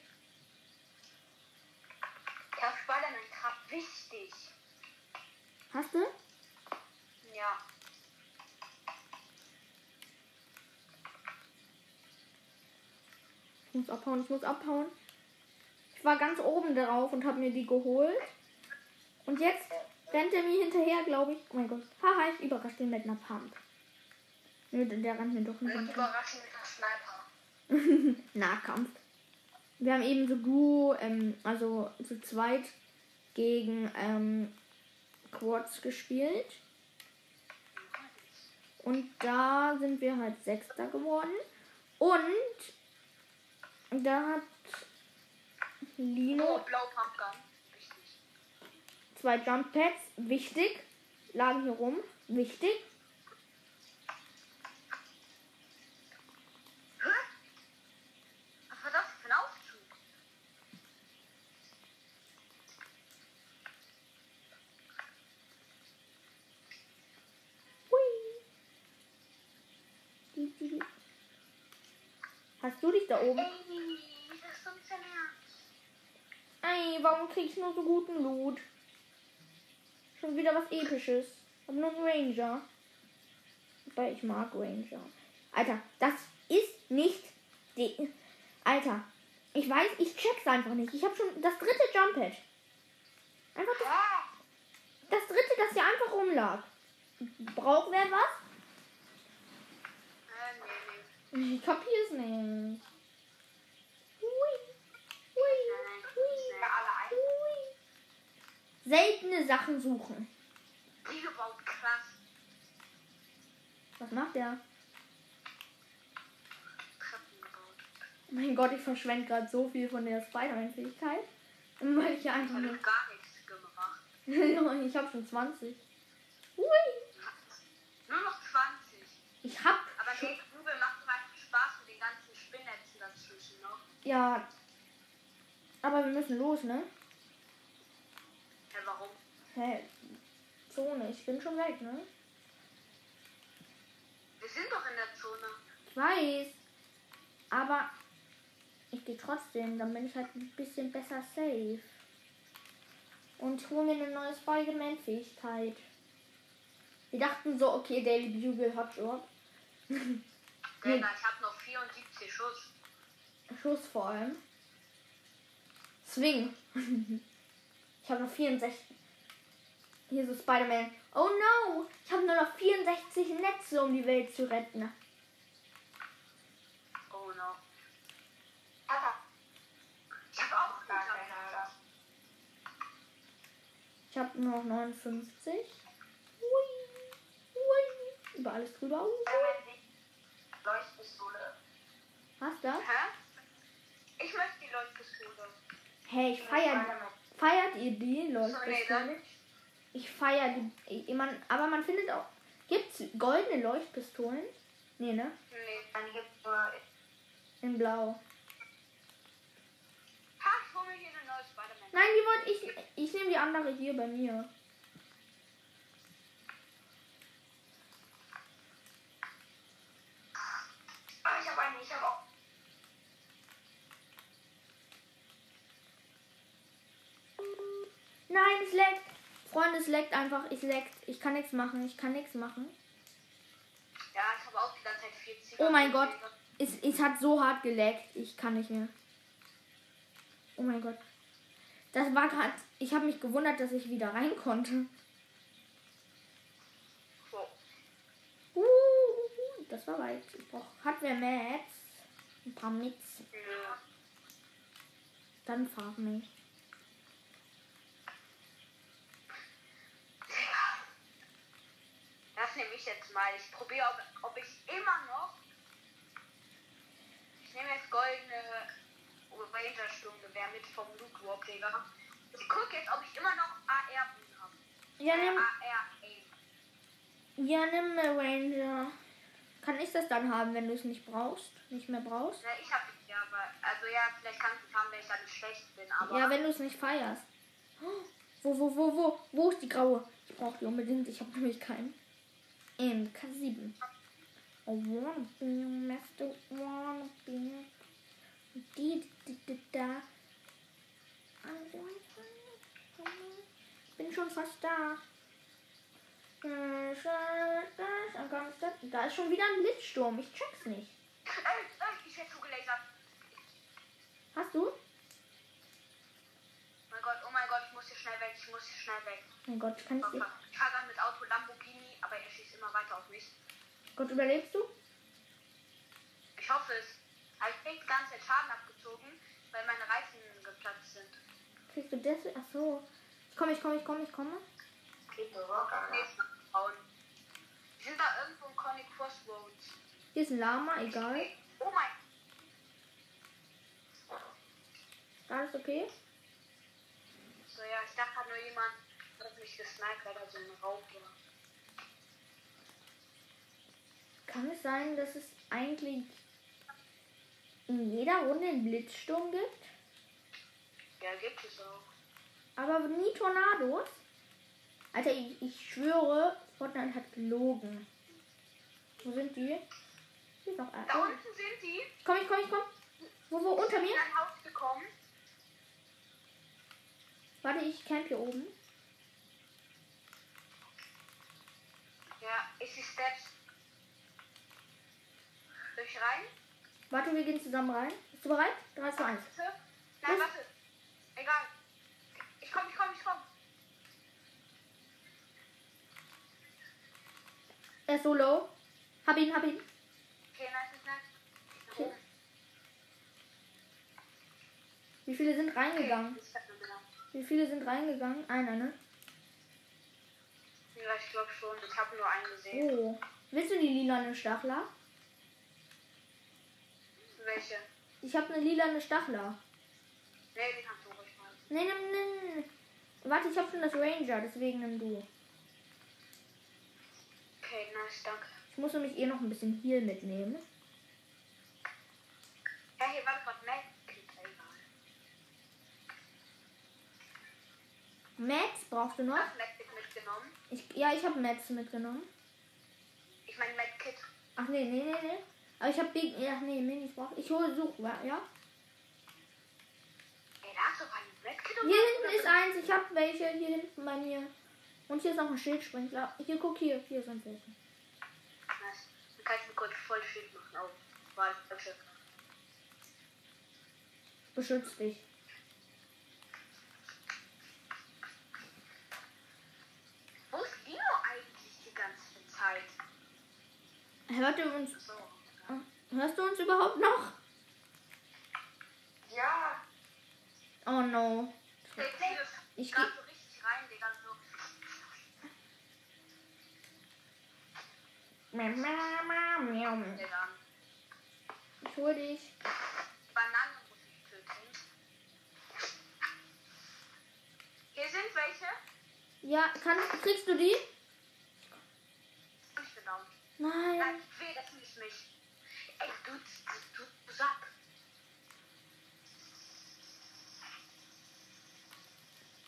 Ja, Spider-Man gerade wichtig. Hast du? Ja. Ich muss abhauen, ich muss abhauen. Ich war ganz oben drauf und habe mir die geholt. Und jetzt rennt er mir hinterher, glaube ich. Oh mein Gott. Haha, ich überrasche den mit einer Pump. Nö, der rennt mir doch nicht Und hinterher. überraschend mit Sniper. Nahkampf. Wir haben eben so Gu, ähm, also zu zweit gegen ähm, Quads gespielt. Und da sind wir halt Sechster geworden. Und da hat Lino Oh, zwei Jump Pads. Wichtig. Lagen hier rum. Wichtig. Hä? Was war das für ein Aufzug? Hui. Hast du dich da oben? Ey, das ist ein warum krieg ich nur so guten Loot? Schon wieder was episches. Hab nur einen Ranger. Wobei ich mag Ranger. Alter, das ist nicht die. Alter, ich weiß, ich check's einfach nicht. Ich habe schon das dritte Jump Pad. Einfach das, das dritte, das hier einfach rumlag. Braucht wer was? Ich kapier's nicht. Hui. Hui. Hui. Seltene Sachen suchen. Die gebaut, krass. Was macht der? Treppen gebaut. Oh mein Gott, ich verschwende gerade so viel von der Spider-Man-Fähigkeit. Weil ich ja einfach habe nur. gar nichts gemacht. ich habe schon 20. Hui. Nur noch 20. Ich hab. Aber schon- Daddy Klugel macht zum Beispiel Spaß mit den ganzen Spinnnetzen dazwischen noch. Ja. Aber wir müssen los, ne? Ja, warum? Hä? Zone, ich bin schon weg, ne? Wir sind doch in der Zone. Ich weiß. Aber ich gehe trotzdem, dann bin ich halt ein bisschen besser safe. Und hole mir eine neue Spider-Man-Fähigkeit. Wir dachten so, okay, Daily Bugle Hotshot. Digga, ich hab noch 74 Schuss. Schuss vor allem. Swing. ich habe noch 64. Hier so Spider-Man. Oh no! Ich habe nur noch 64 Netze, um die Welt zu retten. Oh no. Papa, Ich hab auch gar keine Ahnung. Ich habe nur noch 59. Hui. Hui. Über alles drüber. Leuchtpistole. Was da? Hä? Ich möchte die Leuchtpistole. Hey, ich feier. Feiert ihr die, nicht. Ich feier die. Man, aber man findet auch. Gibt's goldene Leuchtpistolen? Nee, ne? Nee. Dann gibt's nur. In blau. Ha, ich hol mir hier eine neue Spider-Man. Nein, die wollte ich. Ich nehme die andere hier bei mir. Ah, ich habe eine, ich habe auch. Nein, es leckt. Freunde, es leckt einfach. Es leckt. Ich kann nichts machen. Ich kann nichts machen. Ja, ich habe auch die ganze Zeit 40. Oh mein Gott. Es, es hat so hart geleckt. Ich kann nicht mehr. Oh mein Gott. Das war gerade. Ich habe mich gewundert, dass ich wieder rein konnte. So. Uh, das war weit. Ich brauch, hat wer Mats? Ein paar Mits. Nö. Dann frag mich. Das nehme ich jetzt mal. Ich probiere, ob, ob ich immer noch. Ich nehme jetzt goldene Ranger-Sturmgewehr mit vom Loot Warp, Digga. Ich gucke jetzt, ob ich immer noch AR habe. Ja, nimm, AR ja, nimm eine Ranger. Kann ich das dann haben, wenn du es nicht brauchst? Nicht mehr brauchst? Ja, ich habe ja, aber also ja, vielleicht kannst du es haben, wenn ich dann schlecht bin, aber Ja, wenn du es nicht feierst. Wo, wo, wo, wo? Wo ist die graue? Ich brauche die unbedingt. Ich habe nämlich keinen. In K7. I wanna be a master, wanna be a... Die, die, die, da. Ich bin schon fast da. Äh, Da ist schon wieder ein Blitzsturm. Ich check's nicht. Ich werde zugelasert. Hast du? Mein Gott, oh mein Gott, ich muss hier schnell weg, ich muss hier schnell weg. Mein Gott, kann ich dir... Ich fahre gerade mit Auto Lamborghini, aber er schießt immer weiter auf mich. Gott, überlebst du? Ich hoffe es. Aber ich krieg ganze Zeit Schaden abgezogen, weil meine Reifen geplatzt sind. Kriegst du das? Ach so. Ich komme, ich komme, ich komme, ich komme. Kriegt du Rock an. Nächsten Frauen. Die sind da irgendwo in Conny Crossroads. Hier ist ein Lama, egal. Oh mein Alles okay? So, ja, ich dachte gerade nur jemand hat mich gesniped, weil da so ein Raub war. Kann es sein, dass es eigentlich in jeder Runde einen Blitzsturm gibt? Ja, gibt es auch. Aber nie Tornados? Alter, ich, ich schwöre, Fortnite hat gelogen. Wo sind die? Hier ist noch Da einer. unten sind die. Komm, ich komm, ich komm. Wo, wo, unter mir? in ein Haus gekommen. Warte, ich camp hier oben. Ja, ich sehe Steps. Soll ich rein? Warte, wir gehen zusammen rein. Bist du bereit? 3, 2, 1. Warte. Nein, Was? warte. Egal. Ich komm, ich komm, ich komm. Er ist so low. Hab ihn, hab ihn. Okay, nice, nice, nice. Okay. Wie viele sind reingegangen? Wie viele sind reingegangen? Einer, ne? Ja, ich glaube schon. Ich habe nur einen gesehen. Oh. Willst du die lilane Stachler? Welche? Ich habe eine lilane Stachler. Nee, den kannst du ruhig mal. Nee, nee, nee. Warte, ich habe schon das Ranger, deswegen nimm du. Okay, nice, danke. Ich muss nämlich eh noch ein bisschen Heal mitnehmen. Ja, hier war gerade egal. Max brauchst du noch? Hast Medkit mitgenommen? Ich, ja, ich habe Max mitgenommen. Ich meine Medkit. Ach nee, nee, nee, nee. Aber ich habe Big. Ach nee, Minis brauche ich. hole such, ja. Ey, da hast du Medkit Hier hinten ist eins. Ich habe welche hier hinten bei mir. Und hier ist noch ein Schildsprinkler. Hier, guck hier. Hier sind welche. Nice. Dann kann ich mir kurz voll Schild machen. Oh, warte, okay. Beschütz dich. Wo ist Dino eigentlich die ganze Zeit? Hört ihr uns? So. Hörst du uns überhaupt noch? Ja, Oh no. Ich das Ich gerade geh- so richtig rein, Digga. So. Digga. Ich hol dich. Banane muss ich töten. Hier sind welche. Ja, kann, kriegst du die? Ich bin down. Nein. Nein, weh, das nicht mich. Ey, du, du, du Sack.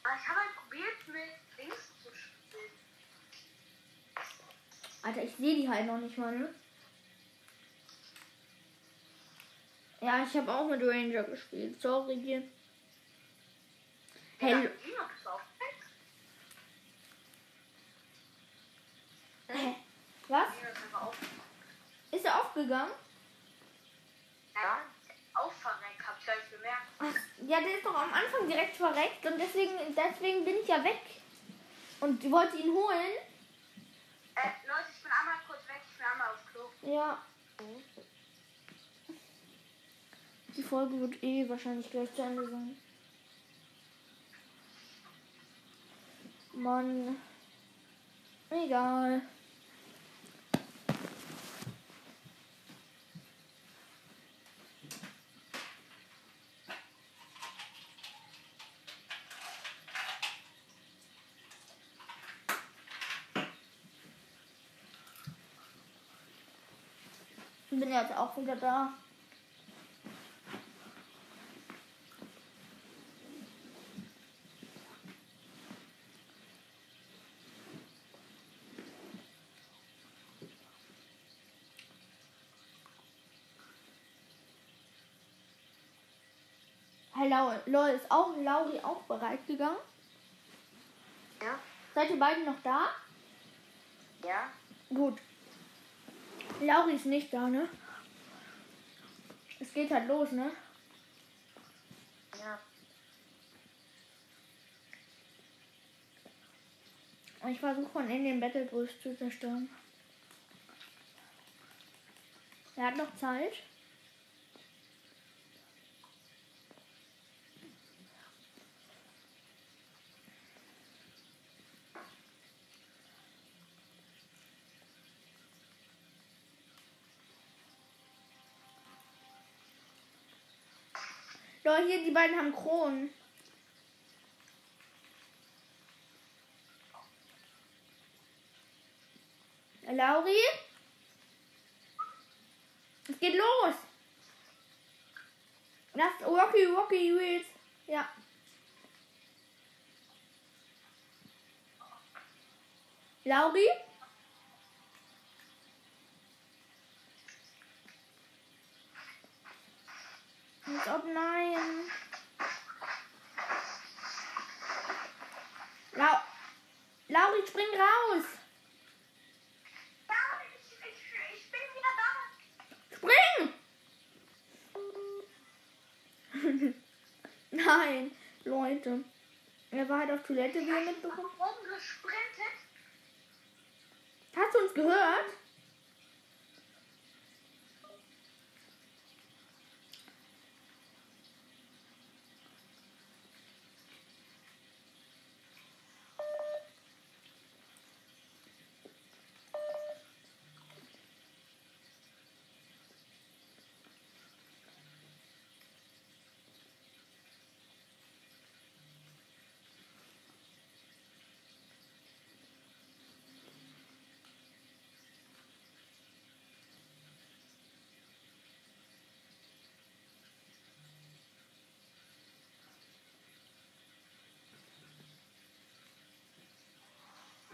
Aber ich habe halt probiert, mit links zu spielen. Alter, ich sehe die halt noch nicht mal, ne? Ja, ich habe auch mit Ranger gespielt. Sorry. Hey? Was? Ist er aufgegangen? Ja. Aufverreckt, hab ich gar nicht bemerkt. Ach, ja, der ist doch am Anfang direkt verreckt und deswegen, deswegen bin ich ja weg. Und ich wollte ihn holen. Äh, Leute, ich bin einmal kurz weg, ich bin einmal aufs Klo. Ja. Die Folge wird eh wahrscheinlich gleich zu Ende sein. Mann. Egal. Bin jetzt auch wieder da. Lau- Lol, ist auch Lauri auch bereit gegangen? ja, Seid ihr beiden noch da? ja. Gut. Lauri ist nicht da, ne? Es geht halt los, ne? Ja. Und ich versuche von innen den Battlebrüst zu zerstören. Er hat noch Zeit. Leute, hier, die beiden haben Kronen. Lauri? Es geht los. Lass Rocky Rocky Wheels. Ja. Lauri? Als ob nein. Lau Lauri, spring raus. Spring! Nein, Leute. Er war halt auf Toilette, wie ihr mitbekommen. Gesprintet. Hast du uns gehört?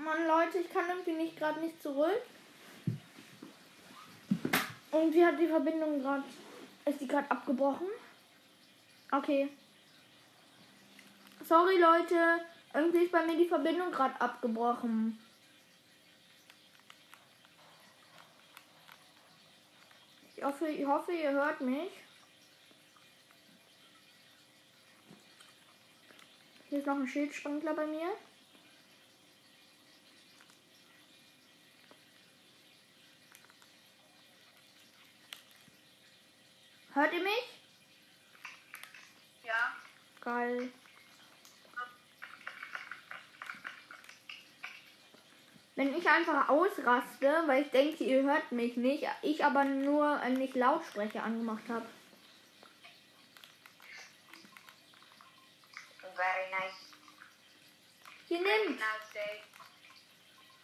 Mann, Leute, ich kann irgendwie nicht gerade nicht zurück. Irgendwie hat die Verbindung gerade. Ist die gerade abgebrochen? Okay. Sorry, Leute. Irgendwie ist bei mir die Verbindung gerade abgebrochen. Ich hoffe, ich hoffe, ihr hört mich. Hier ist noch ein Schildsprinkler bei mir. Hört ihr mich? Ja. Geil. Wenn ich einfach ausraste, weil ich denke, ihr hört mich nicht, ich aber nur äh, nicht Lautsprecher angemacht habe. Very nice. Hier nimmt.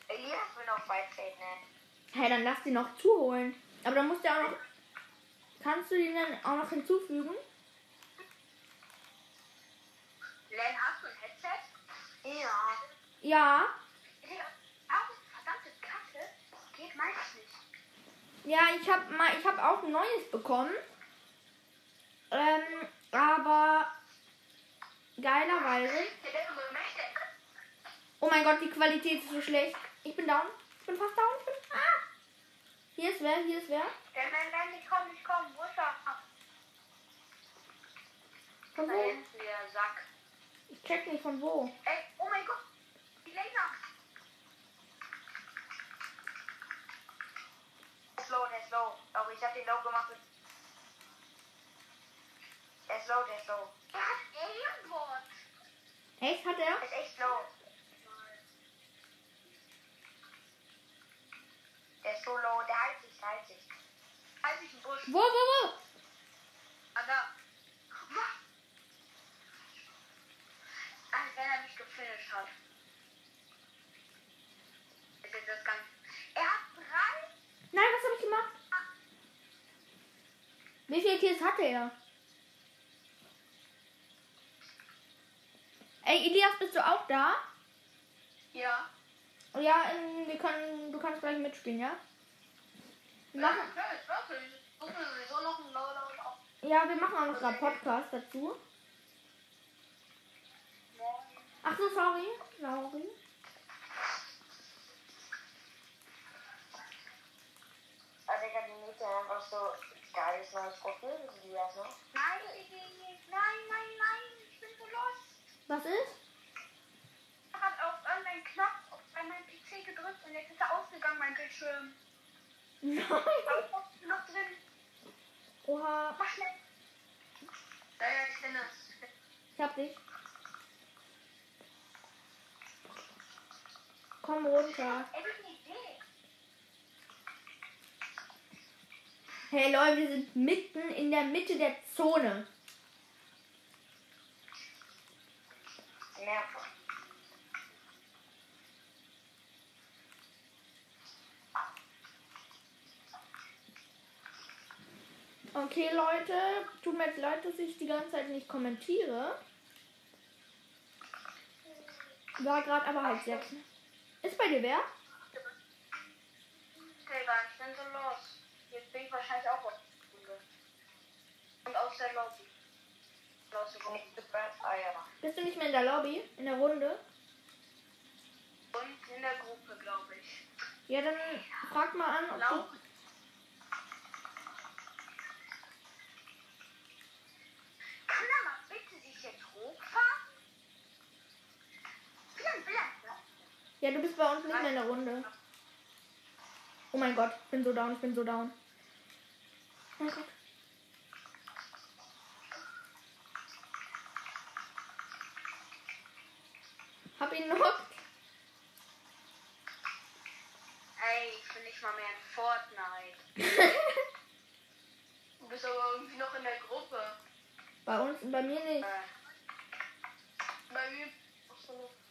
Elias will noch Whiteside nennen. Hey, dann lass die noch zuholen. Aber dann musst du auch noch. Kannst du die dann auch noch hinzufügen? Len, hast du ein Headset? Ja. Ja. Digga, auch verdammte Kacke. Geht meins nicht. Ja, ich habe mal, ich habe auch ein neues bekommen. Ähm, aber geilerweise. Oh mein Gott, die Qualität ist so schlecht. Ich bin down. Ich bin fast down. Hier ist wer, hier ist wer. Der Len, Len, ich komm, ich komm. Wo ist er? Von Da wo? hinten, der Sack. Ich check nicht von wo. Ey, oh mein Gott. Die Laser. Der ist low, der ist low. Aber ich hab den low gemacht. Der ist low, der ist low. Er hat Alien-Wort. Echt, hat er? Der ist echt low. Der ist so low, der heilt sich, der heilt sich. Halt dich im Busch. Wo, wo, wo? Ah, da. Als wenn er mich gefinisht hat. Ist jetzt das ganz. Er hat drei. Nein, was habe ich gemacht? Wie viele Kills hatte er? Ey, Elias, bist du auch da? Ja. Ja, ähm, wir können, du kannst gleich mitspielen, ja? Wir machen, Ja. Ich mir sowieso noch auf. wir machen auch noch gerade Podcast dazu. Ach so, sorry. Sorry. Also ich hab die Miete einfach so geiles neues Profil, ne? Nein, ich Nein, nein, nein. Ich bin so lost. Was ist? Er hat auf irgendeinen Knopf bei meinem PC gedrückt und jetzt ist er ausgegangen, mein Bildschirm. Nein. Aber ich noch drin. Oha, Mach schnell. Ja, ja, ich kenne das. ich hab dich. Komm runter. Hey Leute, wir sind mitten in der Mitte der Zone. Nervt. Okay, Leute, tut mir jetzt leid, dass ich die ganze Zeit nicht kommentiere. War gerade aber halt sehr knapp. Ist bei dir wer? Digga, ich bin so los. Jetzt bin ich wahrscheinlich auch auf der Runde. Und aus der Lobby. Ah ja. Bist du nicht mehr in der Lobby? In der Runde? Und in der Gruppe, glaube ich. Ja, dann frag mal an, ob Lauf. du... Mal bitte sich jetzt hochfahren? Blam, blam, blam. Ja, du bist bei uns nicht mehr in der Runde. Oh mein Gott, ich bin so down, ich bin so down. Oh mein Gott. Hab ihn noch. Ey, ich bin nicht mal mehr in Fortnite. Du bist aber irgendwie noch in der Gruppe. Bei uns, bei mir nicht. Äh, bei mir.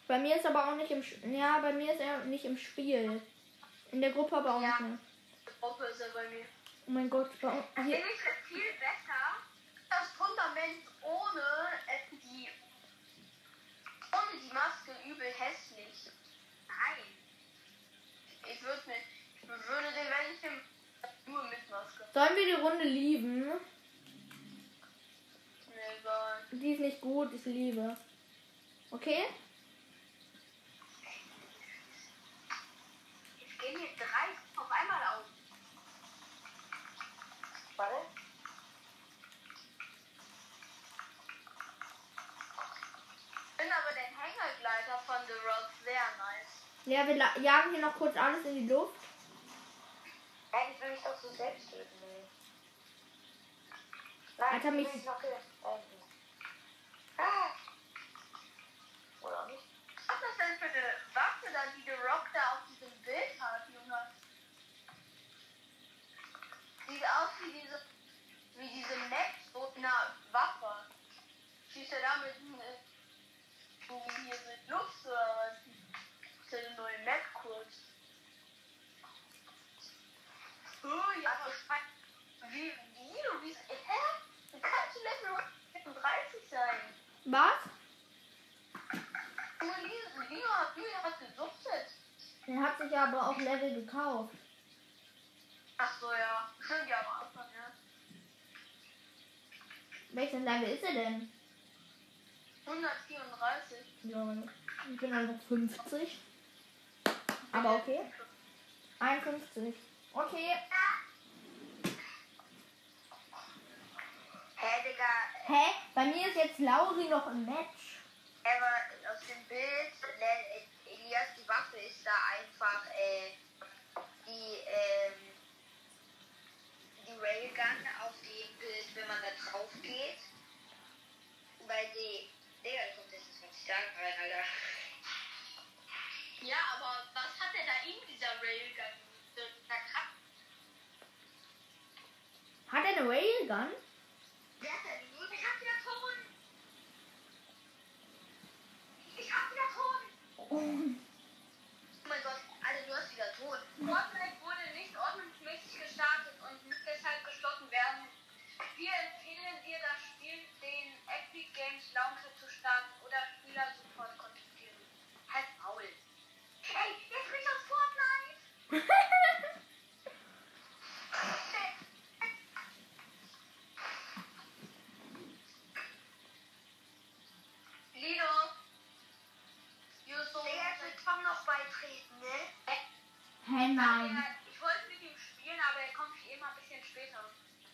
Bei mir ist aber auch nicht im Ja, bei mir ist er nicht im Spiel. In der Gruppe aber auch Ja. nicht. Gruppe ist er bei mir. Oh mein Gott, bei uns, hier, ich es viel besser. Das Fundament ohne die. ohne die Maske übel hässlich. Nein. Ich würde mir. Ich würde den, wenn ich den. nur mit Maske. sollen wir die Runde lieben? Gott. Die ist nicht gut, ich Liebe. Okay? Jetzt gehen hier drei auf einmal auf. Warte. Ich bin aber den Hängergleiter von The Rock sehr nice. Ja, wir jagen hier noch kurz alles in die Luft. Eigentlich will ich doch so selbst töten. Alter, ich mich-. Oder nicht? Was ist das denn für eine Waffe da, die der Rock da auf diesem Bild hat, Junge? Sieht aus wie diese, wie diese Netz so in einer Waffe. Schießt er damit eine, so hier mit Luft oder was? Ist eine neue Map kurz. Oh ja, aber wie, wie, du, wie, hä? Du kannst Level 36 sein. Was? Nur Lina, Lina, Lina hat gesuchtet. Aber auch Level gekauft. Ach so, ja. Stimmt ja am Anfang, ja. Welches Level ist er denn? 134. Ja, ich bin einfach 50. Aber okay. 51. Okay. Hä, Digga, Hä? Bei mir ist jetzt Lauri noch im Match. aber aus dem Bild, Le- Elias, die Waffe ist da einfach, äh, die, ähm, die Railgun auf dem Bild, wenn man da drauf geht. Weil die, Digga, da kommt jetzt 20 Jahre rein, Alter. Ja, aber was hat er da in dieser Railgun? Hat er eine Railgun? Wer hat denn nur? Ich hab wieder Ton! Ich hab wieder Ton! Oh mein Gott, Alter, du hast wieder Ton. Fortnite wurde nicht ordnungsmäßig gestartet und muss deshalb geschlossen werden. Wir empfehlen dir, das Spiel den Epic Games Launcher zu starten oder Spieler sofort kontaktieren. Halt Maul. Ey, jetzt bin ich auf Fortnite! Lido! Juso! Digga, ich will Tom noch beitreten, ne? Hä, nein. Ja, Ich wollte mit ihm spielen, aber er kommt wie immer ein bisschen später.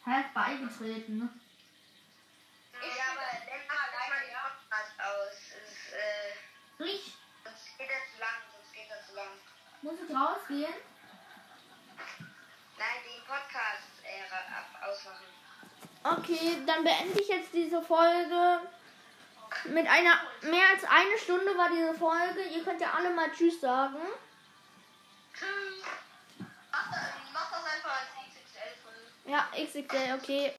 Er ist beigetreten. ne? Ich ja, aber das mal alleine, die ja. Aus. Es, äh, Ich sonst geht das zu lang, sonst geht das zu lang. muss ich rausgehen. Nein, den Podcast äh, ausmachen. Okay, dann beende ich jetzt diese Folge. Mit einer mehr als eine Stunde war diese Folge. Ihr könnt ja alle mal Tschüss sagen. Tschüss. Das, mach das einfach als XXL-Folge. Ja, XXL, okay.